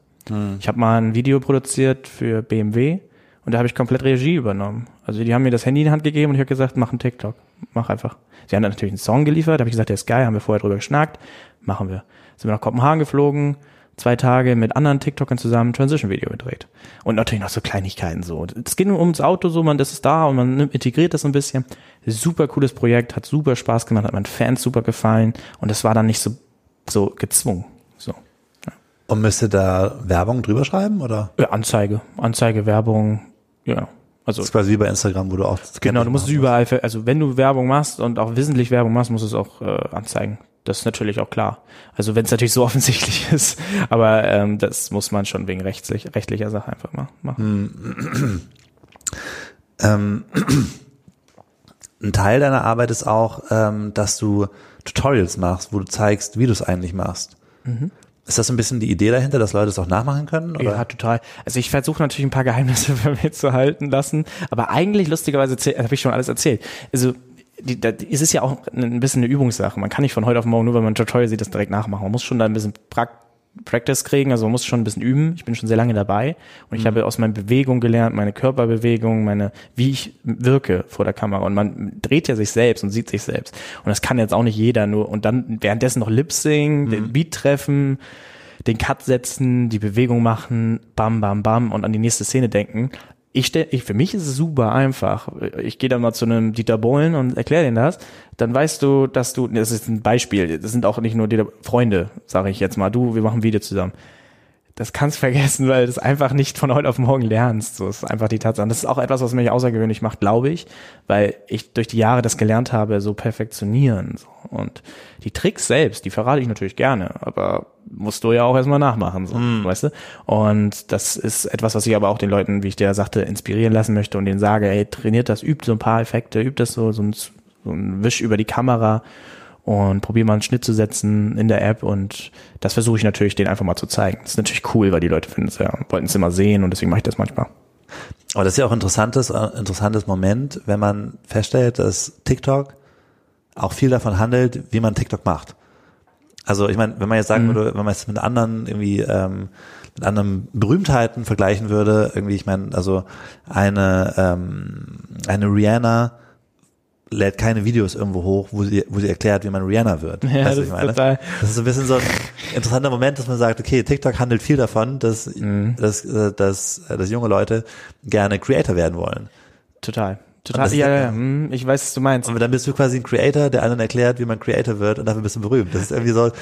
Speaker 3: Ich habe mal ein Video produziert für BMW und da habe ich komplett Regie übernommen. Also die haben mir das Handy in die Hand gegeben und ich habe gesagt, mach einen TikTok. Mach einfach. Sie haben dann natürlich einen Song geliefert, habe ich gesagt, der ist geil, haben wir vorher drüber geschnackt, machen wir. Sind wir nach Kopenhagen geflogen, zwei Tage mit anderen TikTokern zusammen ein Transition-Video gedreht. Und natürlich noch so Kleinigkeiten so. Es geht nur ums Auto so, man, das ist da und man integriert das so ein bisschen. Super cooles Projekt, hat super Spaß gemacht, hat meinen Fans super gefallen und das war dann nicht so, so gezwungen. So.
Speaker 2: Und müsste da Werbung drüber schreiben oder?
Speaker 3: Ja, Anzeige, Anzeige, Werbung, ja. Also
Speaker 2: Das ist quasi wie bei Instagram, wo du auch
Speaker 3: Genau, du musst es überall, ver- also wenn du Werbung machst und auch wissentlich Werbung machst, musst du es auch äh, anzeigen. Das ist natürlich auch klar. Also wenn es natürlich so offensichtlich ist, aber ähm, das muss man schon wegen rechtlich, rechtlicher Sache einfach mal machen.
Speaker 2: Ähm, ein Teil deiner Arbeit ist auch, ähm, dass du Tutorials machst, wo du zeigst, wie du es eigentlich machst. Ist das ein bisschen die Idee dahinter, dass Leute es auch nachmachen können? Oder?
Speaker 3: Ja, total. Also ich versuche natürlich ein paar Geheimnisse für mich zu halten lassen, aber eigentlich lustigerweise habe ich schon alles erzählt. Also die, da, es ist ja auch ein bisschen eine Übungssache. Man kann nicht von heute auf morgen, nur wenn man ein Tutorial sieht, das direkt nachmachen. Man muss schon da ein bisschen Prakt Practice kriegen, also man muss schon ein bisschen üben. Ich bin schon sehr lange dabei und ich habe aus meiner Bewegung gelernt, meine Körperbewegung, meine, wie ich wirke vor der Kamera. Und man dreht ja sich selbst und sieht sich selbst. Und das kann jetzt auch nicht jeder nur. Und dann währenddessen noch Lip Sync, den Beat treffen, den Cut setzen, die Bewegung machen, bam, bam, bam und an die nächste Szene denken. Ich stell, ich, für mich ist es super einfach. Ich gehe dann mal zu einem Dieter Bohlen und erkläre denen das. Dann weißt du, dass du, das ist ein Beispiel, das sind auch nicht nur Dieter, Freunde, sage ich jetzt mal, du, wir machen ein Video zusammen. Das kannst vergessen, weil du es einfach nicht von heute auf morgen lernst. So ist einfach die Tatsache. Das ist auch etwas, was mich außergewöhnlich macht, glaube ich, weil ich durch die Jahre das gelernt habe, so perfektionieren. So. Und die Tricks selbst, die verrate ich natürlich gerne, aber musst du ja auch erstmal nachmachen, so, mm. weißt du? Und das ist etwas, was ich aber auch den Leuten, wie ich dir sagte, inspirieren lassen möchte und denen sage, ey, trainiert das, übt so ein paar Effekte, übt das so, so ein, so ein Wisch über die Kamera und probiere mal einen Schnitt zu setzen in der App und das versuche ich natürlich denen einfach mal zu zeigen. Das ist natürlich cool, weil die Leute finden es ja, wollten es immer sehen und deswegen mache ich das manchmal.
Speaker 2: Aber das ist ja auch ein interessantes, äh, interessantes Moment, wenn man feststellt, dass TikTok auch viel davon handelt, wie man TikTok macht. Also ich meine, wenn man jetzt sagen mhm. würde, wenn man es mit anderen irgendwie ähm, mit anderen Berühmtheiten vergleichen würde, irgendwie, ich meine, also eine ähm, eine Rihanna lädt keine Videos irgendwo hoch, wo sie, wo sie erklärt, wie man Rihanna wird.
Speaker 3: Ja, weißt, das, ist total.
Speaker 2: das ist so ein bisschen so ein interessanter Moment, dass man sagt, okay, TikTok handelt viel davon, dass, mhm. dass, äh, dass, dass junge Leute gerne Creator werden wollen.
Speaker 3: Total. Total, ja, ja, hm, ich weiß, was du meinst.
Speaker 2: Und dann bist du quasi ein Creator, der anderen erklärt, wie man Creator wird und dafür bist du berühmt. Das ist irgendwie so.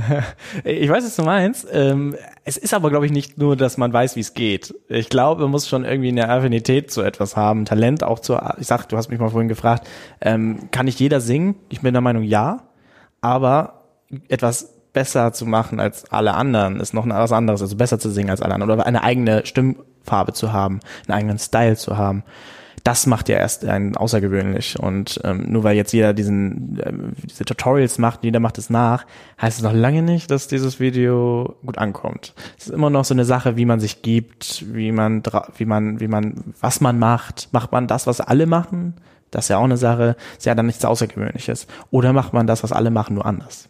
Speaker 3: ich weiß, was du meinst. Ähm, es ist aber, glaube ich, nicht nur, dass man weiß, wie es geht. Ich glaube, man muss schon irgendwie eine Affinität zu etwas haben, Talent auch zu, ich sag, du hast mich mal vorhin gefragt, ähm, kann nicht jeder singen? Ich bin der Meinung, ja. Aber etwas besser zu machen als alle anderen ist noch was anderes, also besser zu singen als alle anderen oder eine eigene Stimmfarbe zu haben, einen eigenen Style zu haben das macht ja erst einen außergewöhnlich. Und ähm, nur weil jetzt jeder diesen äh, diese Tutorials macht, jeder macht es nach, heißt es noch lange nicht, dass dieses Video gut ankommt. Es ist immer noch so eine Sache, wie man sich gibt, wie man wie man wie man was man macht. Macht man das, was alle machen? Das ist ja auch eine Sache, ist ja dann nichts Außergewöhnliches. Oder macht man das, was alle machen, nur anders?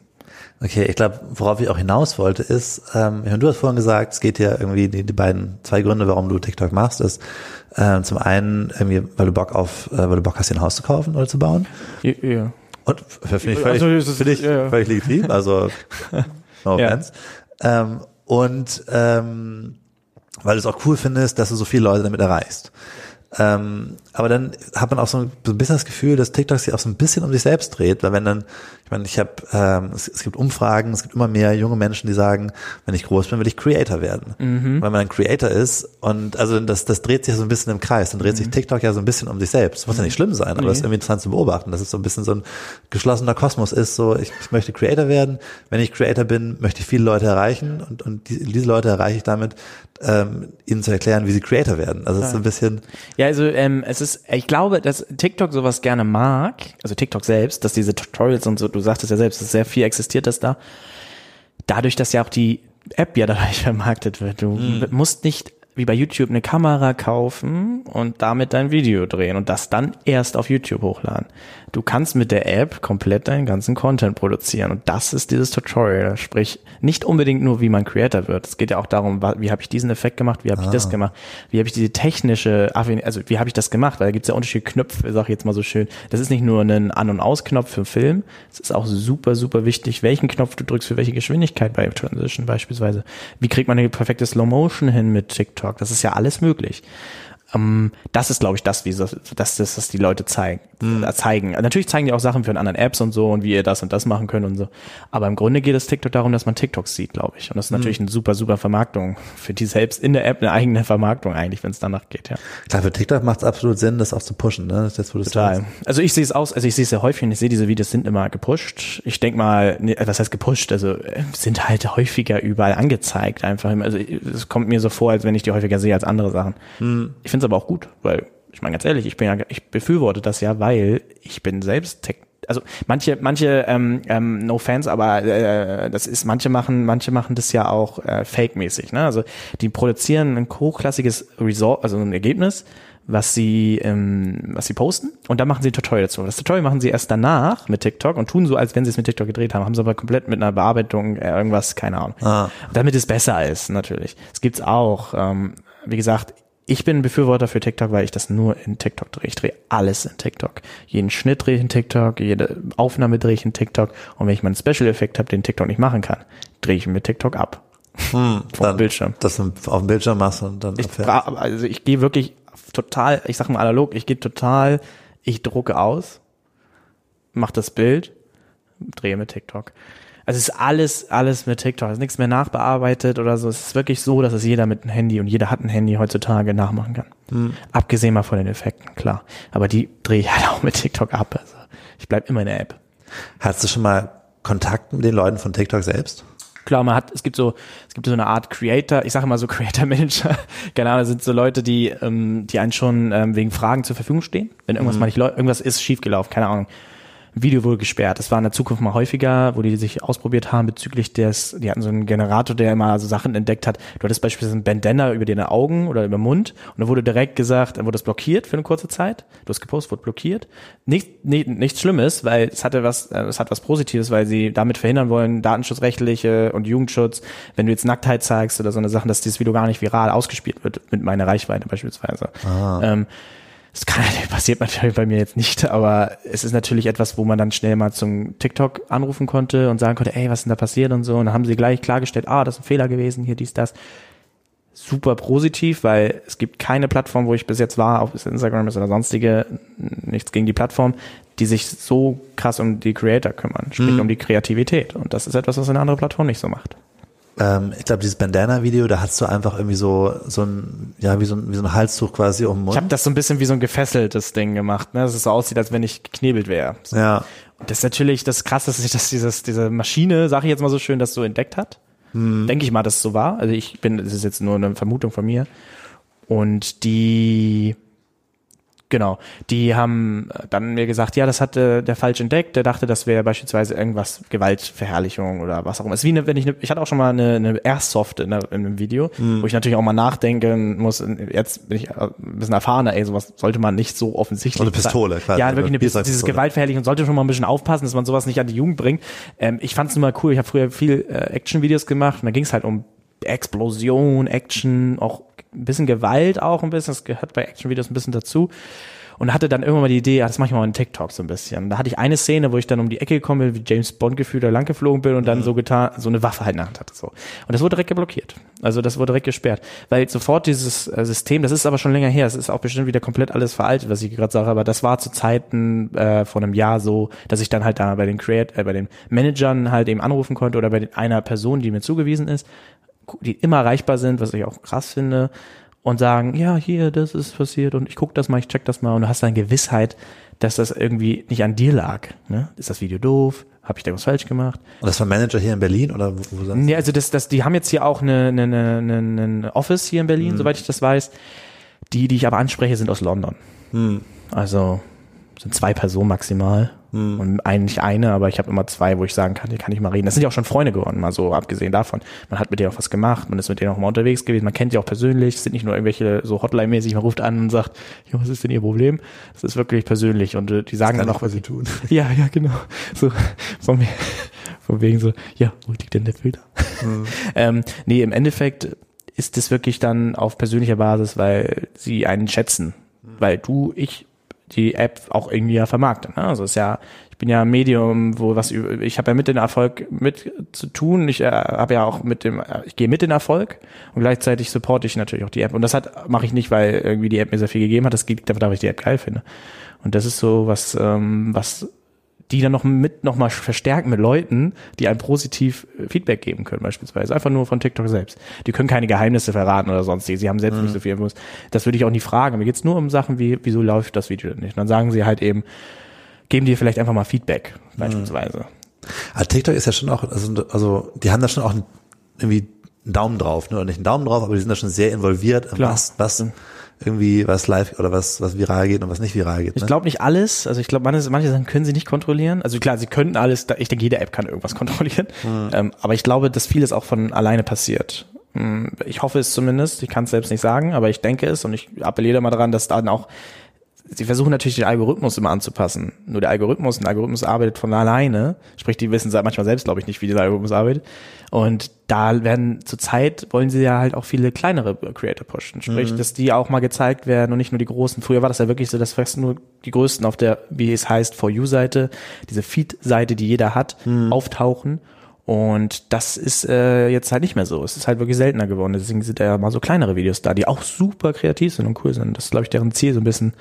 Speaker 2: Okay, ich glaube, worauf ich auch hinaus wollte, ist, ähm, du hast vorhin gesagt, es geht ja irgendwie die, die beiden, zwei Gründe, warum du TikTok machst, ist äh, zum einen irgendwie, weil du Bock auf, äh, weil du Bock hast, ein Haus zu kaufen oder zu bauen.
Speaker 3: Ja.
Speaker 2: Und finde ich völlig, also, find ich ja, ja. völlig legitim, also no offense. Ja. Ähm, und ähm, weil du es auch cool findest, dass du so viele Leute damit erreichst. Ähm, aber dann hat man auch so ein, so ein bisschen das Gefühl, dass TikTok sich auch so ein bisschen um sich selbst dreht, weil wenn dann, ich meine, ich habe, ähm, es, es, gibt Umfragen, es gibt immer mehr junge Menschen, die sagen, wenn ich groß bin, will ich Creator werden. Mhm. Weil man ein Creator ist und also das, das dreht sich so ein bisschen im Kreis, dann dreht mhm. sich TikTok ja so ein bisschen um sich selbst. Das muss ja nicht schlimm sein, aber es ist irgendwie interessant zu beobachten, dass es so ein bisschen so ein geschlossener Kosmos ist, so ich, ich möchte Creator werden, wenn ich Creator bin, möchte ich viele Leute erreichen und, und die, diese Leute erreiche ich damit, ähm, ihnen zu erklären, wie sie Creator werden. Also es ist so ein bisschen.
Speaker 3: Ja, also ähm, es ist, ich glaube, dass TikTok sowas gerne mag, also TikTok selbst, dass diese Tutorials und so, du sagtest ja selbst, dass sehr viel existiert das da. Dadurch, dass ja auch die App ja dadurch vermarktet wird. Du mhm. musst nicht wie bei YouTube eine Kamera kaufen und damit dein Video drehen und das dann erst auf YouTube hochladen. Du kannst mit der App komplett deinen ganzen Content produzieren und das ist dieses Tutorial. Sprich, nicht unbedingt nur, wie man Creator wird. Es geht ja auch darum, wie habe ich diesen Effekt gemacht, wie habe ah. ich das ah. gemacht, wie habe ich diese technische, also wie habe ich das gemacht, weil da gibt es ja unterschiedliche Knöpfe, sag ich jetzt mal so schön. Das ist nicht nur ein An- und Aus-Knopf für Film, es ist auch super, super wichtig, welchen Knopf du drückst für welche Geschwindigkeit bei Transition beispielsweise. Wie kriegt man eine perfekte Slow Motion hin mit TikTok? Das ist ja alles möglich. Ähm, das ist, glaube ich, das, wie das, das, das, das die Leute zeigen, mhm. zeigen. Natürlich zeigen die auch Sachen für anderen Apps und so und wie ihr das und das machen könnt und so. Aber im Grunde geht es TikTok darum, dass man TikToks sieht, glaube ich. Und das ist natürlich mhm. eine super, super Vermarktung für die selbst in der App eine eigene Vermarktung eigentlich, wenn es danach geht, ja.
Speaker 2: Klar, für TikTok macht es absolut Sinn, das auch zu pushen, ne? Das ist,
Speaker 3: wo Total. Also ich sehe es aus, also ich sehe es sehr häufig und ich sehe diese Videos sind immer gepusht. Ich denke mal, nee, was heißt gepusht? Also äh, sind halt häufiger überall angezeigt einfach. Also es kommt mir so vor, als wenn ich die häufiger sehe als andere Sachen. Mhm. Ich finde es aber auch gut, weil ich meine ganz ehrlich, ich bin ja, ich befürworte das ja, weil ich bin selbst Tech also manche, manche, ähm, ähm, no fans, aber äh, das ist, manche machen, manche machen das ja auch äh, fake-mäßig. Ne? Also die produzieren ein hochklassiges Result, also ein Ergebnis, was sie, ähm, was sie posten und dann machen sie ein Tutorial dazu. Das Tutorial machen sie erst danach mit TikTok und tun so, als wenn sie es mit TikTok gedreht haben, haben sie aber komplett mit einer Bearbeitung äh, irgendwas, keine Ahnung. Ah. Damit es besser ist, natürlich. Es gibt's auch. Ähm, wie gesagt, ich bin Befürworter für TikTok, weil ich das nur in TikTok drehe. Ich drehe alles in TikTok. Jeden Schnitt drehe ich in TikTok, jede Aufnahme drehe ich in TikTok. Und wenn ich mal einen Special-Effekt habe, den TikTok nicht machen kann, drehe ich mit TikTok ab.
Speaker 2: Hm, vom dann, Bildschirm. Das du auf dem Bildschirm machst und dann.
Speaker 3: Ich, also ich gehe wirklich total, ich sag mal analog, ich gehe total, ich drucke aus, mach das Bild, drehe mit TikTok. Also es ist alles, alles mit TikTok. Es ist nichts mehr nachbearbeitet oder so. Es ist wirklich so, dass es jeder mit einem Handy und jeder hat ein Handy heutzutage nachmachen kann. Mhm. Abgesehen mal von den Effekten, klar. Aber die drehe ich halt auch mit TikTok ab. Also ich bleib immer in der App.
Speaker 2: Hattest du schon mal Kontakt mit den Leuten von TikTok selbst?
Speaker 3: Klar, man hat, es gibt so, es gibt so eine Art Creator, ich sage mal so Creator Manager, genau, das sind so Leute, die, ähm, die einen schon ähm, wegen Fragen zur Verfügung stehen. Wenn irgendwas mhm. mal nicht irgendwas ist schiefgelaufen, keine Ahnung Video wurde gesperrt. Das war in der Zukunft mal häufiger, wo die sich ausprobiert haben bezüglich des, die hatten so einen Generator, der immer so Sachen entdeckt hat. Du hattest beispielsweise einen Bandana über deine Augen oder über den Mund und da wurde direkt gesagt, dann wurde das blockiert für eine kurze Zeit. Du hast gepostet, wurde blockiert. Nicht, nicht, nichts Schlimmes, weil es hatte was, äh, es hat was Positives, weil sie damit verhindern wollen, datenschutzrechtliche und Jugendschutz, wenn du jetzt Nacktheit zeigst oder so eine Sachen, dass dieses Video gar nicht viral ausgespielt wird mit meiner Reichweite beispielsweise. Ah. Ähm, das kann, passiert natürlich bei mir jetzt nicht, aber es ist natürlich etwas, wo man dann schnell mal zum TikTok anrufen konnte und sagen konnte, ey, was ist denn da passiert und so. Und dann haben sie gleich klargestellt, ah, das ist ein Fehler gewesen, hier dies, das. Super positiv, weil es gibt keine Plattform, wo ich bis jetzt war, ob es Instagram ist oder sonstige, nichts gegen die Plattform, die sich so krass um die Creator kümmern, sprich mhm. um die Kreativität. Und das ist etwas, was eine andere Plattform nicht so macht
Speaker 2: ähm, ich glaube, dieses Bandana-Video, da hast du einfach irgendwie so, so ein, ja, wie so ein, wie so ein Halstuch quasi um den Mund.
Speaker 3: Ich habe das so ein bisschen wie so ein gefesseltes Ding gemacht, ne? Dass es so aussieht, als wenn ich geknebelt wäre. So.
Speaker 2: Ja.
Speaker 3: Und das ist natürlich das krass, dass sich das dieses, diese Maschine, sage ich jetzt mal so schön, das so entdeckt hat. Hm. Denke ich mal, dass es so war. Also ich bin, das ist jetzt nur eine Vermutung von mir. Und die Genau. Die haben dann mir gesagt, ja, das hatte der falsch entdeckt. Der dachte, das wäre beispielsweise irgendwas Gewaltverherrlichung oder was auch immer. Es ist wie eine, wenn ich, eine, ich hatte auch schon mal eine, eine Airsoft in, in einem Video, mhm. wo ich natürlich auch mal nachdenken muss. Jetzt bin ich ein bisschen erfahrener, ey, sowas sollte man nicht so offensichtlich.
Speaker 2: Oder eine Pistole,
Speaker 3: klar. Ja, wirklich eine Pistole. Dieses Gewaltverherrlichung sollte schon mal ein bisschen aufpassen, dass man sowas nicht an die Jugend bringt. Ähm, ich fand es nur mal cool. Ich habe früher viel äh, Action-Videos gemacht und da ging es halt um Explosion, Action, auch ein bisschen Gewalt auch ein bisschen, das gehört bei Action-Videos ein bisschen dazu. Und hatte dann irgendwann mal die Idee, ja, das mache ich mal in TikTok so ein bisschen. Da hatte ich eine Szene, wo ich dann um die Ecke gekommen bin, wie James Bond gefühlt da lang geflogen bin und dann mhm. so getan, so eine Waffe halt in der Hand hatte. So. Und das wurde direkt geblockiert. Also das wurde direkt gesperrt. Weil sofort dieses äh, System, das ist aber schon länger her, es ist auch bestimmt wieder komplett alles veraltet, was ich gerade sage, aber das war zu Zeiten äh, vor einem Jahr so, dass ich dann halt da bei den Create, äh, bei den Managern halt eben anrufen konnte oder bei einer Person, die mir zugewiesen ist, die immer erreichbar sind, was ich auch krass finde, und sagen, ja, hier, das ist passiert und ich guck das mal, ich check das mal und du hast dann Gewissheit, dass das irgendwie nicht an dir lag. Ne? Ist das Video doof? Habe ich da was falsch gemacht?
Speaker 2: Und das war Manager hier in Berlin oder wo,
Speaker 3: wo Nee, also das, das, die haben jetzt hier auch eine, eine, eine, eine Office hier in Berlin, mhm. soweit ich das weiß. Die, die ich aber anspreche, sind aus London. Mhm. Also sind zwei Personen maximal. Hm. Und eigentlich eine, aber ich habe immer zwei, wo ich sagen kann, die kann ich mal reden. Das sind ja auch schon Freunde geworden, mal so abgesehen davon. Man hat mit denen auch was gemacht, man ist mit denen auch mal unterwegs gewesen, man kennt die auch persönlich, es sind nicht nur irgendwelche so Hotline-mäßig, man ruft an und sagt, was ist denn ihr Problem? Das ist wirklich persönlich und äh, die sagen dann auch,
Speaker 2: was sie tun.
Speaker 3: Ja, ja, genau. So von mir, von wegen so, ja, wo liegt denn der Filter? Hm. ähm, nee, im Endeffekt ist es wirklich dann auf persönlicher Basis, weil sie einen schätzen. Weil du, ich die App auch irgendwie ja vermarkten. Ne? Also ist ja, ich bin ja ein Medium, wo was ich habe ja mit dem Erfolg mit zu tun. Ich äh, habe ja auch mit dem, ich gehe mit den Erfolg und gleichzeitig supporte ich natürlich auch die App. Und das hat mache ich nicht, weil irgendwie die App mir sehr viel gegeben hat. Das geht einfach, weil ich die App geil finde. Und das ist so was, ähm, was die dann noch mit noch mal verstärken mit Leuten, die einem positiv äh, Feedback geben können beispielsweise. Einfach nur von TikTok selbst. Die können keine Geheimnisse verraten oder sonst. Sie haben selbst mhm. nicht so viel Infos. Das würde ich auch nie fragen. Mir geht's nur um Sachen wie, wieso läuft das Video denn nicht? Und dann sagen sie halt eben, geben dir vielleicht einfach mal Feedback beispielsweise. Mhm.
Speaker 2: Aber TikTok ist ja schon auch, also, also die haben da schon auch irgendwie einen Daumen drauf, ne? Oder nicht einen Daumen drauf, aber die sind da schon sehr involviert,
Speaker 3: Klar.
Speaker 2: was, was irgendwie was live oder was, was viral geht und was nicht viral geht.
Speaker 3: Ne? Ich glaube nicht alles. Also ich glaube, manche, manche Sachen können sie nicht kontrollieren. Also klar, sie könnten alles, ich denke, jede App kann irgendwas kontrollieren. Mhm. Ähm, aber ich glaube, dass vieles auch von alleine passiert. Hm, ich hoffe es zumindest, ich kann es selbst nicht sagen, aber ich denke es und ich appelliere mal daran, dass dann auch sie versuchen natürlich den Algorithmus immer anzupassen. Nur der Algorithmus, ein Algorithmus arbeitet von alleine. Sprich, die wissen manchmal selbst, glaube ich, nicht, wie dieser Algorithmus arbeitet. Und da werden zurzeit wollen sie ja halt auch viele kleinere Creator pushen. Sprich, mhm. dass die auch mal gezeigt werden und nicht nur die großen. Früher war das ja wirklich so, dass fast nur die größten auf der, wie es heißt, For You-Seite, diese Feed-Seite, die jeder hat, mhm. auftauchen und das ist äh, jetzt halt nicht mehr so. Es ist halt wirklich seltener geworden. Deswegen sind ja mal so kleinere Videos da, die auch super kreativ sind und cool sind. Das ist, glaube ich, deren Ziel, so ein bisschen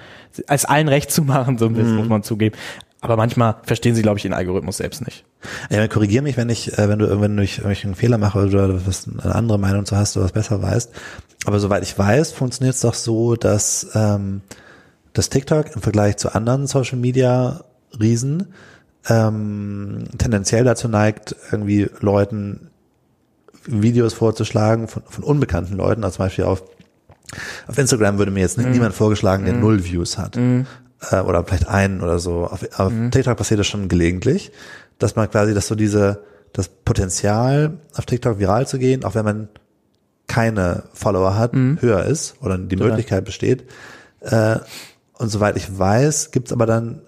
Speaker 3: als allen recht zu machen, so ein bisschen, mhm. muss man zugeben. Aber manchmal verstehen sie, glaube ich, den Algorithmus selbst nicht.
Speaker 2: Ja, korrigier mich, wenn ich, äh, wenn du wenn ich, wenn ich einen Fehler mache oder was eine andere Meinung zu hast, du was besser weißt. Aber soweit ich weiß, funktioniert es doch so, dass ähm, das TikTok im Vergleich zu anderen Social Media Riesen ähm, tendenziell dazu neigt, irgendwie Leuten Videos vorzuschlagen von, von unbekannten Leuten, also zum Beispiel auf auf Instagram würde mir jetzt mm. niemand vorgeschlagen, der mm. null Views hat. Mm. Äh, oder vielleicht einen oder so. Auf, auf mhm. TikTok passiert das schon gelegentlich, dass man quasi, dass so diese, das Potenzial auf TikTok viral zu gehen, auch wenn man keine Follower hat, mhm. höher ist oder die Total. Möglichkeit besteht. Äh, und soweit ich weiß, gibt's aber dann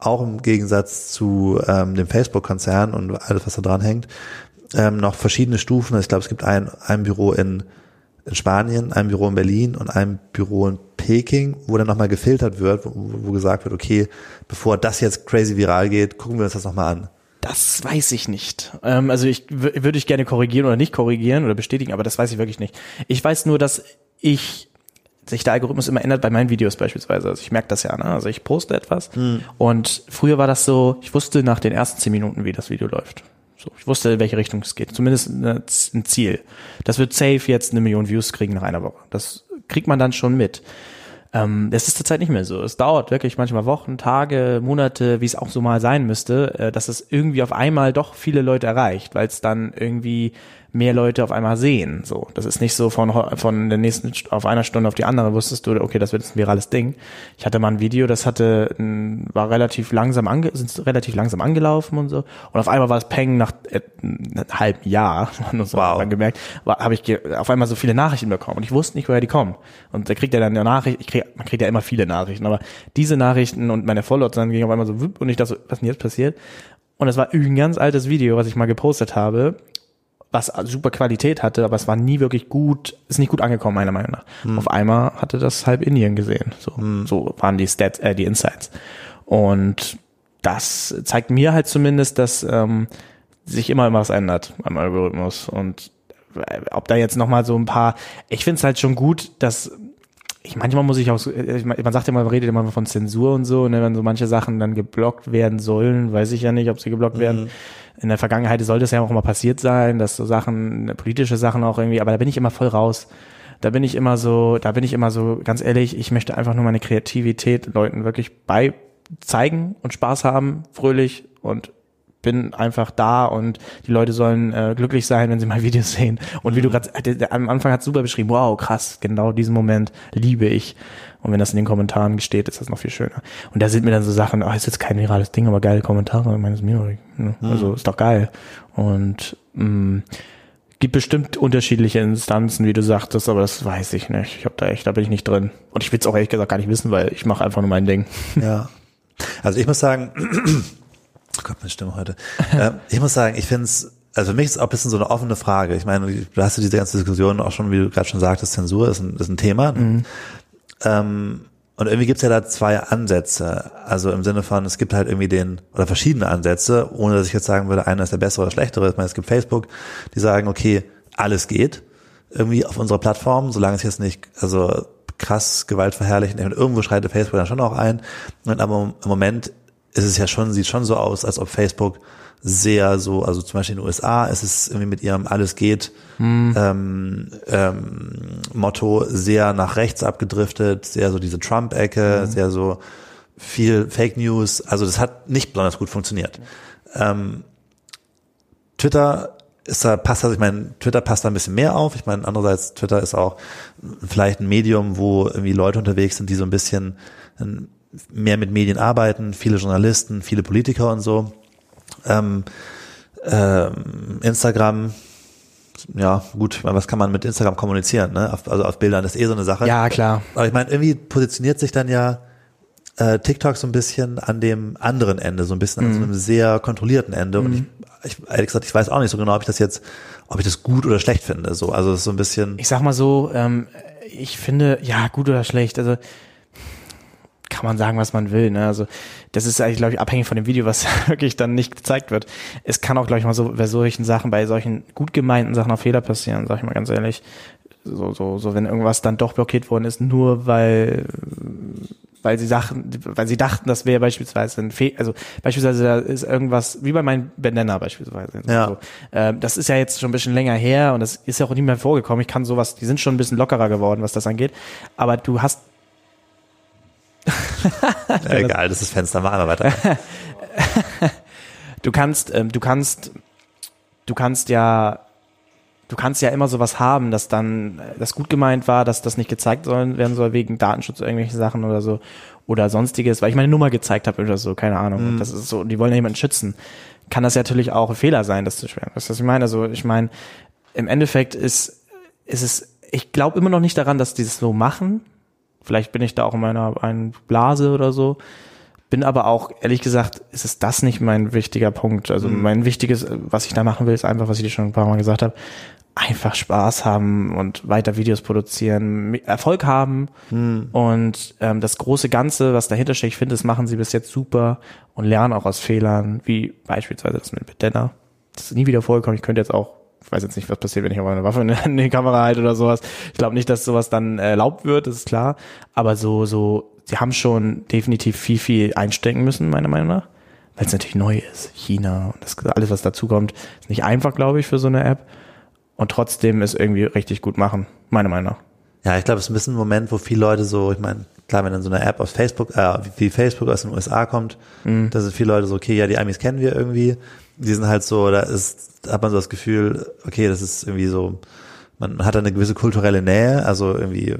Speaker 2: auch im Gegensatz zu ähm, dem Facebook-Konzern und alles, was da dran hängt, ähm, noch verschiedene Stufen. Ich glaube, es gibt ein, ein Büro in in Spanien, ein Büro in Berlin und ein Büro in Peking, wo dann nochmal gefiltert wird, wo, wo gesagt wird, okay, bevor das jetzt crazy viral geht, gucken wir uns das nochmal an.
Speaker 3: Das weiß ich nicht. Ähm, also ich würde ich gerne korrigieren oder nicht korrigieren oder bestätigen, aber das weiß ich wirklich nicht. Ich weiß nur, dass ich sich der Algorithmus immer ändert bei meinen Videos beispielsweise. Also ich merke das ja, ne? Also ich poste etwas hm. und früher war das so, ich wusste nach den ersten zehn Minuten, wie das Video läuft. So, ich wusste, in welche Richtung es geht. Zumindest ein Ziel. Das wird safe jetzt eine Million Views kriegen nach einer Woche. Das kriegt man dann schon mit. Ähm, das ist zurzeit nicht mehr so. Es dauert wirklich manchmal Wochen, Tage, Monate, wie es auch so mal sein müsste, äh, dass es irgendwie auf einmal doch viele Leute erreicht, weil es dann irgendwie mehr Leute auf einmal sehen. So, das ist nicht so von von der nächsten auf einer Stunde auf die andere wusstest du, okay, das wird jetzt ein virales Ding. Ich hatte mal ein Video, das hatte war relativ langsam ange, sind relativ langsam angelaufen und so und auf einmal war es Peng nach äh, einem halben Jahr, so wow. dann gemerkt, habe ich auf einmal so viele Nachrichten bekommen und ich wusste nicht, woher die kommen. Und da kriegt er dann eine Nachricht, ich krieg, man kriegt ja immer viele Nachrichten, aber diese Nachrichten und meine Follower dann ging auf einmal so und ich dachte, was denn jetzt passiert? Und es war ein ganz altes Video, was ich mal gepostet habe was super Qualität hatte, aber es war nie wirklich gut, ist nicht gut angekommen, meiner Meinung nach. Hm. Auf einmal hatte das halb Indien gesehen. So, hm. so waren die Stats, äh, die Insights. Und das zeigt mir halt zumindest, dass ähm, sich immer was ändert am Algorithmus. Und äh, ob da jetzt nochmal so ein paar, ich finde es halt schon gut, dass ich manchmal muss ich auch, äh, man sagt ja mal, man redet immer von Zensur und so, ne, wenn so manche Sachen dann geblockt werden sollen, weiß ich ja nicht, ob sie geblockt mhm. werden. In der Vergangenheit sollte es ja auch immer passiert sein, dass so Sachen, politische Sachen auch irgendwie, aber da bin ich immer voll raus. Da bin ich immer so, da bin ich immer so, ganz ehrlich, ich möchte einfach nur meine Kreativität Leuten wirklich bei zeigen und Spaß haben, fröhlich und bin einfach da und die Leute sollen äh, glücklich sein, wenn sie mal Videos sehen. Und wie du gerade äh, am Anfang hat super beschrieben, wow, krass, genau diesen Moment liebe ich. Und wenn das in den Kommentaren steht, ist das noch viel schöner. Und da sind mir dann so Sachen, oh, ist jetzt kein virales Ding, aber geile Kommentare. Ich meine, ist mir ne? mhm. Also ist doch geil. Und mh, mm, gibt bestimmt unterschiedliche Instanzen, wie du sagtest, aber das weiß ich nicht. Ich habe da echt, da bin ich nicht drin. Und ich will es auch ehrlich gesagt gar nicht wissen, weil ich mache einfach nur mein Ding.
Speaker 2: Ja. Also ich muss sagen, Oh Gott, meine Stimme heute. äh, ich muss sagen, ich finde es, also für mich ist es auch ein bisschen so eine offene Frage. Ich meine, du hast ja diese ganze Diskussion auch schon, wie du gerade schon sagtest, Zensur ist ein, ist ein Thema. Mhm. Ähm, und irgendwie gibt's ja da zwei Ansätze. Also im Sinne von, es gibt halt irgendwie den, oder verschiedene Ansätze, ohne dass ich jetzt sagen würde, einer ist der bessere oder schlechtere. Ich meine, es gibt Facebook, die sagen, okay, alles geht irgendwie auf unserer Plattform, solange es jetzt nicht, also krass gewaltverherrlichend, irgendwo schreitet Facebook dann schon auch ein. Und aber im Moment ist es ja schon, sieht schon so aus, als ob Facebook sehr so, also zum Beispiel in den USA ist es irgendwie mit ihrem Alles geht hm. ähm, ähm, Motto sehr nach rechts abgedriftet, sehr so diese Trump-Ecke, hm. sehr so viel Fake News. Also das hat nicht besonders gut funktioniert. Ähm, Twitter ist da passt also ich meine Twitter passt da ein bisschen mehr auf. Ich meine andererseits Twitter ist auch vielleicht ein Medium, wo irgendwie Leute unterwegs sind, die so ein bisschen mehr mit Medien arbeiten, viele Journalisten, viele Politiker und so. Ähm, ähm, Instagram, ja gut, was kann man mit Instagram kommunizieren? Ne? Auf, also auf Bildern das ist eh so eine Sache.
Speaker 3: Ja klar.
Speaker 2: Aber ich meine, irgendwie positioniert sich dann ja äh, TikTok so ein bisschen an dem anderen Ende, so ein bisschen mhm. an so einem sehr kontrollierten Ende. Mhm. Und ich, ich ehrlich gesagt, ich weiß auch nicht so genau, ob ich das jetzt, ob ich das gut oder schlecht finde. So, also so ein bisschen.
Speaker 3: Ich sag mal so, ähm, ich finde, ja, gut oder schlecht. Also kann man sagen, was man will. Ne? Also das ist eigentlich, glaube ich, abhängig von dem Video, was wirklich dann nicht gezeigt wird. Es kann auch, glaube ich, mal so bei solchen Sachen, bei solchen gut gemeinten Sachen auch Fehler passieren, sag ich mal ganz ehrlich. So, so, so, wenn irgendwas dann doch blockiert worden ist, nur weil weil sie Sachen, weil sie dachten, das wäre beispielsweise ein Fe also beispielsweise da ist irgendwas, wie bei meinem Bandana beispielsweise.
Speaker 2: Ja.
Speaker 3: So. Ähm, das ist ja jetzt schon ein bisschen länger her und das ist ja auch nicht mehr vorgekommen. Ich kann sowas, die sind schon ein bisschen lockerer geworden, was das angeht. Aber du hast
Speaker 2: Egal, das ist Fenster, machen wir weiter.
Speaker 3: du kannst, ähm, du kannst, du kannst ja, du kannst ja immer sowas haben, dass dann äh, das gut gemeint war, dass das nicht gezeigt sollen, werden soll wegen Datenschutz oder irgendwelche Sachen oder so oder sonstiges, weil ich meine Nummer gezeigt habe oder so, keine Ahnung. Und Das ist so, die wollen ja jemanden schützen. Kann das ja natürlich auch ein Fehler sein, das zu schweren. Weißt du, was ich meine? Also ich meine, im Endeffekt ist, ist es, ich glaube immer noch nicht daran, dass die das so machen. Vielleicht bin ich da auch in meiner einen Blase oder so. Bin aber auch, ehrlich gesagt, ist es das nicht mein wichtiger Punkt. Also mein wichtiges, was ich da machen will, ist einfach, was ich dir schon ein paar Mal gesagt habe, einfach Spaß haben und weiter Videos produzieren, Erfolg haben und ähm, das große Ganze, was dahinter steckt, ich finde, das machen sie bis jetzt super und lernen auch aus Fehlern, wie beispielsweise das mit Bedena. Das ist nie wieder vorgekommen. Ich könnte jetzt auch, ich weiß jetzt nicht, was passiert, wenn ich auf eine Waffe in, die Kamera halte oder sowas. Ich glaube nicht, dass sowas dann erlaubt wird, das ist klar. Aber so, so, sie haben schon definitiv viel, viel einstecken müssen, meiner Meinung nach. Weil es natürlich neu ist. China und das, alles, was dazukommt, ist nicht einfach, glaube ich, für so eine App. Und trotzdem es irgendwie richtig gut machen, meiner Meinung nach.
Speaker 2: Ja, ich glaube, es ist ein bisschen ein Moment, wo viele Leute so, ich meine, klar, wenn dann so eine App aus Facebook, äh, wie Facebook aus den USA kommt, da sind viele Leute so, okay, ja, die Amis kennen wir irgendwie. Die sind halt so, da ist, da hat man so das Gefühl, okay, das ist irgendwie so, man hat eine gewisse kulturelle Nähe, also irgendwie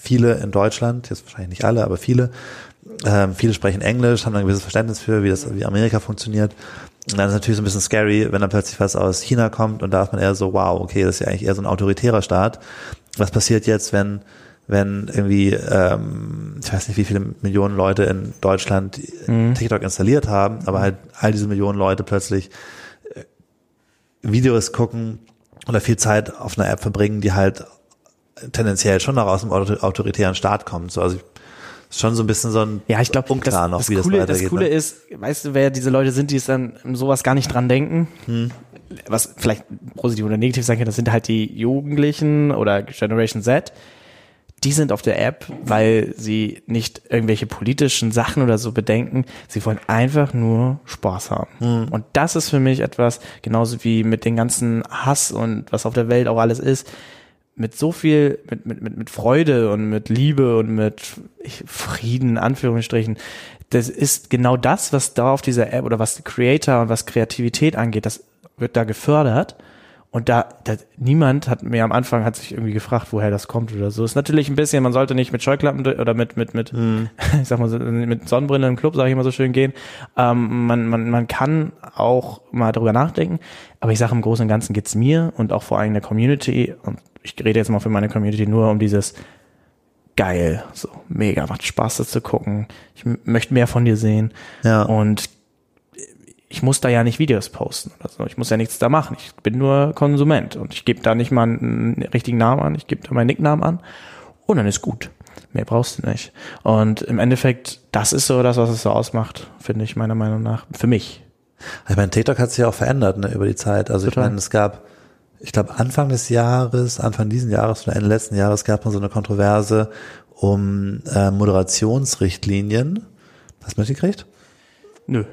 Speaker 2: viele in Deutschland, jetzt wahrscheinlich nicht alle, aber viele, ähm, viele sprechen Englisch, haben ein gewisses Verständnis für, wie das, wie Amerika funktioniert. Und dann ist es natürlich so ein bisschen scary, wenn dann plötzlich was aus China kommt und da ist man eher so, wow, okay, das ist ja eigentlich eher so ein autoritärer Staat. Was passiert jetzt, wenn, wenn irgendwie, ähm, ich weiß nicht, wie viele Millionen Leute in Deutschland TikTok installiert haben, aber halt all diese Millionen Leute plötzlich äh, Videos gucken oder viel Zeit auf einer App verbringen, die halt tendenziell schon noch aus dem autor- autoritären Staat kommt. So, also ich, ist schon so ein bisschen so ein
Speaker 3: Ja, ich glaube, das,
Speaker 2: unklar noch,
Speaker 3: das,
Speaker 2: wie das
Speaker 3: Coole,
Speaker 2: weitergeht.
Speaker 3: das Coole
Speaker 2: ne?
Speaker 3: ist, weißt du, wer diese Leute sind, die es dann sowas gar nicht dran denken?
Speaker 2: Hm.
Speaker 3: Was vielleicht positiv oder negativ sein kann, das sind halt die Jugendlichen oder Generation Z. Die sind auf der App, weil sie nicht irgendwelche politischen Sachen oder so bedenken. Sie wollen einfach nur Spaß haben.
Speaker 2: Hm.
Speaker 3: Und das ist für mich etwas, genauso wie mit den ganzen Hass und was auf der Welt auch alles ist, mit so viel, mit, mit, mit, mit Freude und mit Liebe und mit Frieden, in Anführungsstrichen. Das ist genau das, was da auf dieser App oder was Creator und was Kreativität angeht, das wird da gefördert. Und da, da niemand hat mir am Anfang hat sich irgendwie gefragt, woher das kommt oder so. Ist natürlich ein bisschen, man sollte nicht mit Scheuklappen oder mit mit mit ich sag mal so, mit Sonnenbrille im Club, sage ich immer so schön gehen. Ähm, man man man kann auch mal darüber nachdenken, aber ich sage im Großen und Ganzen geht's mir und auch vor allem der Community und ich rede jetzt mal für meine Community nur um dieses geil, so mega, macht Spaß das zu gucken. Ich möchte mehr von dir sehen
Speaker 2: Ja.
Speaker 3: und ich muss da ja nicht Videos posten oder so. Ich muss ja nichts da machen. Ich bin nur Konsument und ich gebe da nicht mal einen richtigen Namen an. Ich gebe da meinen Nicknamen an und dann ist gut. Mehr brauchst du nicht. Und im Endeffekt, das ist so das, was es so ausmacht, finde ich meiner Meinung nach. Für mich.
Speaker 2: Ich meine, TikTok hat sich ja auch verändert ne, über die Zeit. Also
Speaker 3: Total.
Speaker 2: ich meine, es gab, ich glaube Anfang des Jahres, Anfang diesen Jahres oder Ende letzten Jahres gab man so eine Kontroverse um äh, Moderationsrichtlinien. Hast du mitgekriegt?
Speaker 3: Nö.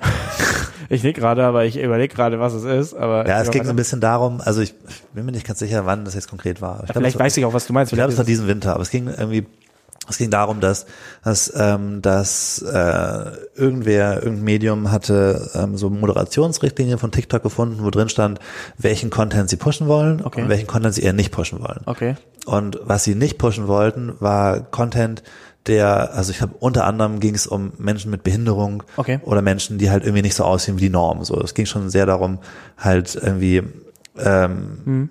Speaker 3: ich nick gerade, aber ich überlege gerade, was es ist. Aber
Speaker 2: Ja, es ging so ein bisschen darum, also ich bin mir nicht ganz sicher, wann das jetzt konkret war. Ich glaub,
Speaker 3: Vielleicht
Speaker 2: war-
Speaker 3: weiß ich auch, was du meinst.
Speaker 2: Ich glaube, es war diesen Winter, aber es ging irgendwie, es ging darum, dass, dass, ähm, dass äh, irgendwer, irgendein Medium hatte ähm, so Moderationsrichtlinien von TikTok gefunden, wo drin stand, welchen Content sie pushen wollen
Speaker 3: Okay.
Speaker 2: und welchen Content sie eher nicht pushen wollen.
Speaker 3: Okay.
Speaker 2: Und was sie nicht pushen wollten, war Content, der, also ich glaube, unter anderem ging es um Menschen mit Behinderung
Speaker 3: Okay.
Speaker 2: oder Menschen, die halt irgendwie nicht so aussehen wie die Norm. So, es ging schon sehr darum, halt irgendwie ähm,
Speaker 3: Hm.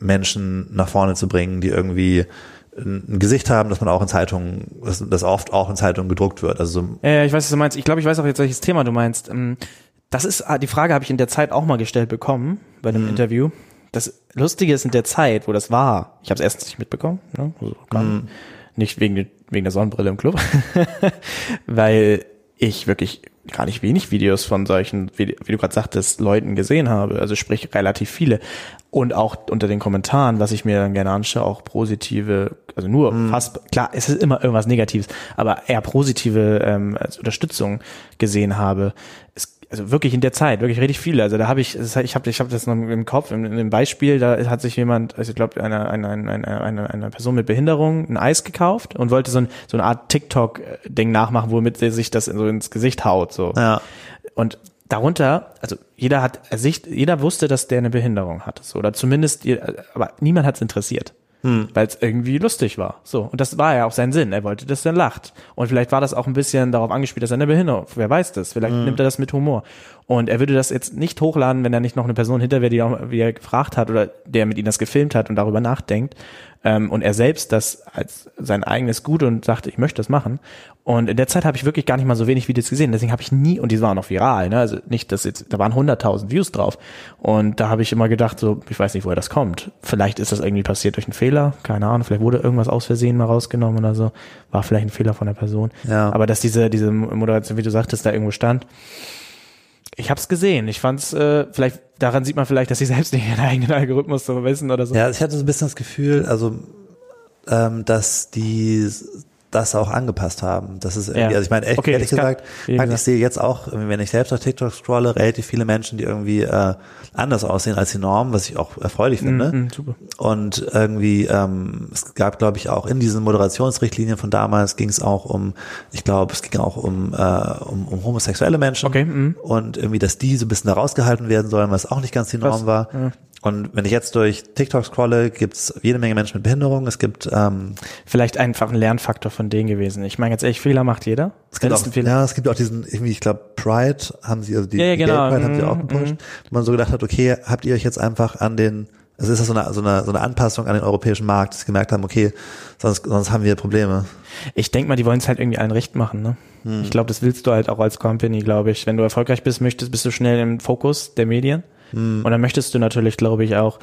Speaker 2: Menschen nach vorne zu bringen, die irgendwie ein Gesicht haben, dass man auch in Zeitungen, das, das oft auch in Zeitungen gedruckt wird. Also so,
Speaker 3: Ja, ja, ich weiß, was du meinst. Ich glaube, ich weiß auch jetzt, welches Thema du meinst. Ähm, Das ist, ah, die Frage habe ich in der Zeit auch mal gestellt bekommen, bei einem Interview. Das Lustige ist in der Zeit, wo das war, ich habe es erstens nicht mitbekommen, ne? also gar nicht wegen, der- wegen der Sonnenbrille im Club, weil ich wirklich gar nicht wenig Videos von solchen, wie, wie du gerade sagtest, Leuten gesehen habe. Also sprich relativ viele. Und auch unter den Kommentaren, was ich mir dann gerne anschaue, auch positive, also nur
Speaker 2: Mhm.
Speaker 3: fast, klar, es ist immer irgendwas Negatives, aber eher positive ähm, als Unterstützung gesehen habe. Es, also wirklich in der Zeit, wirklich richtig viele. Also da habe ich, ich habe ich hab das noch im Kopf, in, in Beispiel, da hat sich jemand, also ich glaube, eine, eine, eine, eine, eine, Person mit Behinderung ein Eis gekauft und wollte so, ein, so eine Art TikTok-Ding nachmachen, womit er sich das so ins Gesicht haut. So.
Speaker 2: Ja.
Speaker 3: Und darunter, also jeder hat Sicht, jeder wusste, dass der eine Behinderung hat, so oder zumindest, aber niemand hat es interessiert, weil es irgendwie lustig war. So und das war ja auch sein Sinn. Er wollte, dass er lacht und vielleicht war das auch ein bisschen darauf angespielt, dass er eine Behinderung. Wer weiß das? Vielleicht nimmt er das mit Humor. Und er würde das jetzt nicht hochladen, wenn er nicht noch eine Person hinter wäre, die auch, wie er gefragt hat oder der mit ihm das gefilmt hat und darüber nachdenkt. Ähm, und er selbst das als sein eigenes Gut und sagte, ich möchte das machen. Und in der Zeit habe ich wirklich gar nicht mal so wenig Videos gesehen. Deswegen habe ich nie, und die waren auch viral, ne? also nicht, dass jetzt, da waren 100.000 Views drauf. Und da habe ich immer gedacht, so, ich weiß nicht, woher das kommt. Vielleicht ist das irgendwie passiert durch einen Fehler, keine Ahnung, vielleicht wurde irgendwas aus Versehen mal rausgenommen oder so. War vielleicht ein Fehler von der Person.
Speaker 2: Ja.
Speaker 3: Aber dass diese, diese Moderation, wie du sagtest, da irgendwo stand, ich habe es gesehen. Ich fand's, äh, vielleicht, daran sieht man vielleicht, dass sie selbst nicht ihren eigenen Algorithmus so wissen oder so.
Speaker 2: Ja, ich hatte so ein bisschen das Gefühl, also, ähm, dass die das auch angepasst haben. Das ist irgendwie,
Speaker 3: Ja.
Speaker 2: also ich meine, echt,
Speaker 3: Okay,
Speaker 2: ehrlich
Speaker 3: kann-
Speaker 2: gesagt,
Speaker 3: wie
Speaker 2: ich sehe jetzt auch, wenn ich selbst auf TikTok scrolle, relativ viele Menschen, die irgendwie äh, anders aussehen als die Norm, was ich auch erfreulich finde.
Speaker 3: Mhm, super.
Speaker 2: Und irgendwie, ähm, es gab, glaube ich, auch in diesen Moderationsrichtlinien von damals ging es auch um, ich glaube, es ging auch um, äh, um, um homosexuelle Menschen.
Speaker 3: Okay, mhm.
Speaker 2: Und irgendwie, dass die so ein bisschen da rausgehalten werden sollen, was auch nicht ganz die Norm
Speaker 3: Krass,
Speaker 2: war.
Speaker 3: ja.
Speaker 2: Und wenn ich jetzt durch TikTok scrolle, gibt's jede Menge Menschen mit Behinderung. Es gibt, ähm,
Speaker 3: Vielleicht einfach ein Lernfaktor von denen gewesen. Ich meine, jetzt ehrlich, Fehler macht jeder.
Speaker 2: es gibt auch,
Speaker 3: Fehler-
Speaker 2: ja, es gibt auch diesen, irgendwie, ich glaube, Pride haben sie, also die,
Speaker 3: Ja, ja,
Speaker 2: die
Speaker 3: genau.
Speaker 2: Pride haben sie auch
Speaker 3: Mhm,
Speaker 2: gepusht, wo man so gedacht hat, okay, habt ihr euch jetzt einfach an den, also ist das so eine, so eine, so eine Anpassung an den europäischen Markt, dass sie gemerkt haben, okay, sonst, sonst haben wir Probleme.
Speaker 3: Ich denke mal, die wollen es halt irgendwie allen recht machen. Ne? Ich glaube, das willst du halt auch als Company, glaube ich. Wenn du erfolgreich bist, möchtest, bist du schnell im Fokus der Medien. Und dann möchtest du natürlich, glaube ich, auch,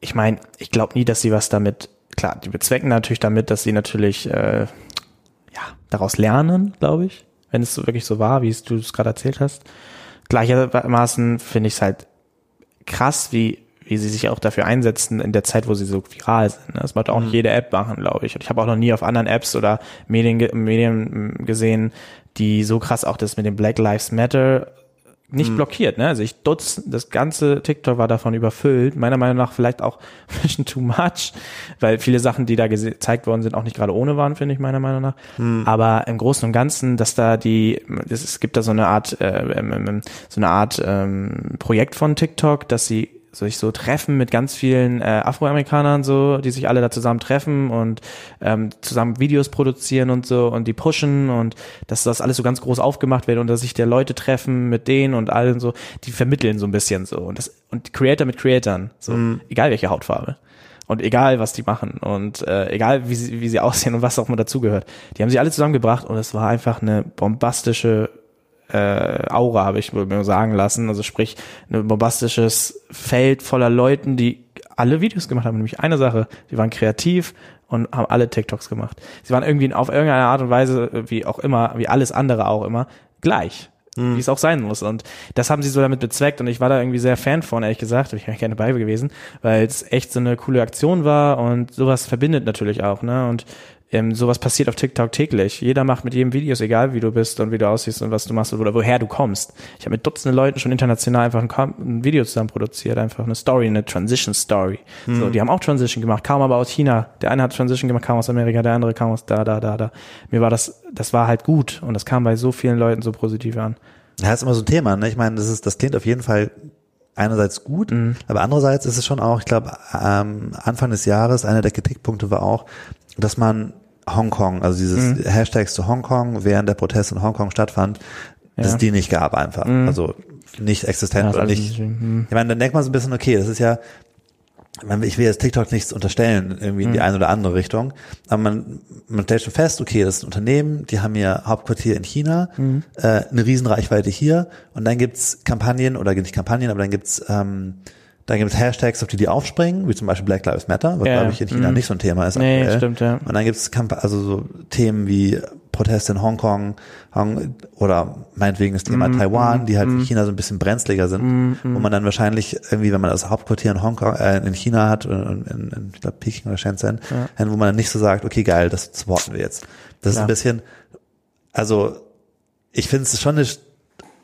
Speaker 3: ich meine, ich glaube nie, dass sie was damit, klar, die bezwecken natürlich damit, dass sie natürlich äh, ja, daraus lernen, glaube ich, wenn es so wirklich so war, wie du es gerade erzählt hast. Gleichermaßen finde ich es halt krass, wie, wie sie sich auch dafür einsetzen in der Zeit, wo sie so viral sind. ne? Das macht auch nicht jede App machen, glaube ich. Und ich habe auch noch nie auf anderen Apps oder Medien, Medien gesehen, die so krass auch das mit dem Black Lives Matter nicht blockiert, ne? Also ich dutz, das ganze TikTok war davon überfüllt. Meiner Meinung nach vielleicht auch ein bisschen too much, weil viele Sachen, die da gezeigt worden sind, auch nicht gerade ohne waren, finde ich meiner Meinung nach. Aber im Großen und Ganzen, dass da die, es, es gibt da so eine Art, äh, ähm, ähm, so eine Art ähm, Projekt von TikTok, dass sie sich so treffen mit ganz vielen äh, Afroamerikanern so, die sich alle da zusammen treffen und ähm, zusammen Videos produzieren und so und die pushen und dass das alles so ganz groß aufgemacht wird und dass sich der Leute treffen mit denen und allen so, die vermitteln so ein bisschen so und das und Creator mit Creatoren, so egal welche Hautfarbe. Und egal, was die machen und äh, egal, wie sie, wie sie aussehen und was auch mal dazugehört. Die haben sie alle zusammengebracht und es war einfach eine bombastische äh, Aura, habe ich mir sagen lassen. Also sprich, ein bombastisches Feld voller Leuten, die alle Videos gemacht haben. Nämlich eine Sache, sie waren kreativ und haben alle TikToks gemacht. Sie waren irgendwie auf irgendeine Art und Weise, wie auch immer, wie alles andere auch immer, gleich. Wie es auch sein muss. Und das haben sie so damit bezweckt. Und ich war da irgendwie sehr Fan von, ehrlich gesagt. Ich wäre gerne bei gewesen, weil es echt so eine coole Aktion war und sowas verbindet natürlich auch. Ne? Und ähm, sowas passiert auf TikTok täglich. Jeder macht mit jedem Videos, egal wie du bist und wie du aussiehst und was du machst oder woher du kommst. Ich habe mit Dutzenden Leuten schon international einfach ein, ein Video zusammen produziert, einfach eine Story, eine Transition Story. So, die haben auch Transition gemacht, kaum aber aus China. Der eine hat Transition gemacht, kam aus Amerika, der andere kam aus da, da, da, da. Mir war das, das war halt gut und das kam bei so vielen Leuten so positiv an.
Speaker 2: Ja, ist immer so ein Thema, ne? Ich meine, das ist, das klingt auf jeden Fall einerseits gut, aber andererseits ist es schon auch, ich glaube, ähm, Anfang des Jahres, einer der Kritikpunkte war auch, dass man Hongkong, also dieses Hashtags zu Hongkong, während der Protest in Hongkong stattfand, dass
Speaker 3: Ja.
Speaker 2: es die nicht gab einfach. Also nicht existent
Speaker 3: Ja,
Speaker 2: oder nicht.
Speaker 3: bisschen,
Speaker 2: Ich meine, dann denkt man so ein bisschen, okay, das ist ja, ich meine, ich will jetzt TikTok nichts unterstellen, irgendwie in die eine oder andere Richtung, aber man, man stellt schon fest, okay, das ist ein Unternehmen, die haben ihr Hauptquartier in China, äh, eine Riesenreichweite hier und dann gibt's Kampagnen, oder nicht Kampagnen, aber dann gibt's ähm, dann gibt's Hashtags, auf die die aufspringen, wie zum Beispiel Black Lives Matter, was
Speaker 3: Ja,
Speaker 2: glaube ich in China
Speaker 3: mhm.
Speaker 2: nicht so ein Thema ist
Speaker 3: Nee,
Speaker 2: aktuell.
Speaker 3: stimmt, ja.
Speaker 2: Und dann gibt's Kamp also so Themen wie Proteste in Hongkong Hong, oder meinetwegen das Thema
Speaker 3: Mm,
Speaker 2: Taiwan, die halt
Speaker 3: mm.
Speaker 2: für China so ein bisschen brenzliger sind,
Speaker 3: Mm,
Speaker 2: wo man dann wahrscheinlich irgendwie, wenn man das Hauptquartier in Hongkong, äh, in China hat, in, in, in ich glaube Peking oder Shenzhen,
Speaker 3: Ja.
Speaker 2: wo man dann nicht so sagt, okay, geil, das supporten wir jetzt. Das ist
Speaker 3: Klar.
Speaker 2: ein bisschen, also ich finde es schon eine,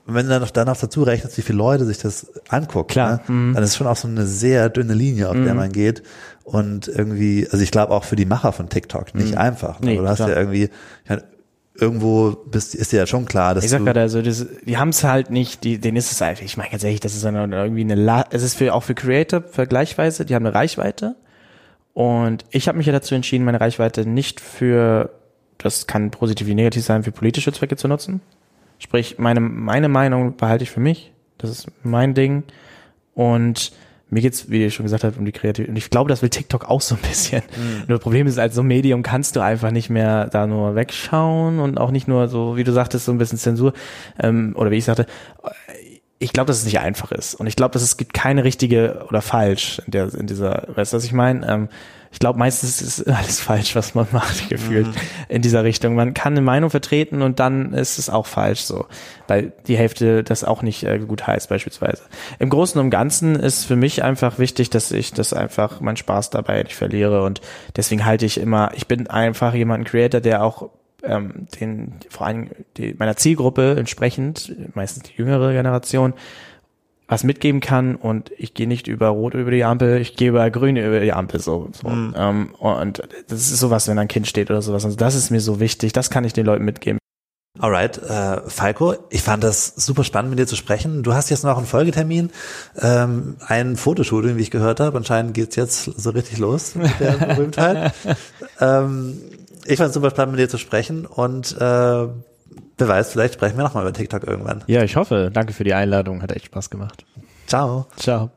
Speaker 2: wenn du dann noch, dann noch dazu rechnest, wie viele Leute sich das angucken,
Speaker 3: Klar.
Speaker 2: Ne,
Speaker 3: Mhm.
Speaker 2: dann ist schon auch so eine sehr dünne Linie, auf der
Speaker 3: Mhm.
Speaker 2: man geht. Und irgendwie, also ich glaube auch für die Macher von TikTok nicht
Speaker 3: Mhm.
Speaker 2: einfach. Ne?
Speaker 3: Nee,
Speaker 2: du hast
Speaker 3: klar.
Speaker 2: ja irgendwie, ich meine, irgendwo bist, ist dir ja schon klar, dass
Speaker 3: Ich sag
Speaker 2: du,
Speaker 3: gerade, also das, die haben es halt nicht, die, denen ist es einfach, ich meine ganz ehrlich, das ist dann irgendwie eine, La es ist für, auch für Creator vergleichsweise, die haben eine Reichweite und ich habe mich ja dazu entschieden, meine Reichweite nicht für, das kann positiv wie negativ sein, für politische Zwecke zu nutzen. Sprich, meine, meine Meinung behalte ich für mich, das ist mein Ding und mir geht's, wie ich schon gesagt habe, um die Kreativität. Und ich glaube, das will TikTok auch so ein bisschen. Nur das Problem ist, als so Medium kannst du einfach nicht mehr da nur wegschauen und auch nicht nur so, wie du sagtest, so ein bisschen Zensur. Ähm, oder wie ich sagte, ich glaube, dass es nicht einfach ist. Und ich glaube, dass es gibt keine richtige oder falsch in, der, in dieser, weißt du, was ich meine? Ähm, ich glaube, meistens ist alles falsch, was man macht, gefühlt in dieser Richtung. Man kann eine Meinung vertreten und dann ist es auch falsch so, weil die Hälfte das auch nicht äh, gut heißt beispielsweise. Im Großen und Ganzen ist für mich einfach wichtig, dass ich das einfach meinen Spaß dabei nicht verliere und deswegen halte ich immer, ich bin einfach jemand, ein Creator, der auch ähm, den vor allem die, meiner Zielgruppe entsprechend, meistens die jüngere Generation, was mitgeben kann und ich gehe nicht über Rot über die Ampel, ich gehe über Grün über die Ampel so. so. Ähm, und das ist sowas, wenn ein Kind steht oder sowas. Also das ist mir so wichtig, das kann ich den Leuten mitgeben.
Speaker 2: Alright, äh, Falco, ich fand das super spannend, mit dir zu sprechen. Du hast jetzt noch einen Folgetermin, ähm, ein Fotoshooting, wie ich gehört habe. Anscheinend geht's jetzt so richtig los mit der Berühmtheit. ähm, ich fand es super spannend, mit dir zu sprechen und äh, wer weiß, vielleicht sprechen wir nochmal über TikTok irgendwann.
Speaker 5: Ja, ich hoffe. Danke für die Einladung. Hat echt Spaß gemacht.
Speaker 2: Ciao.
Speaker 5: Ciao.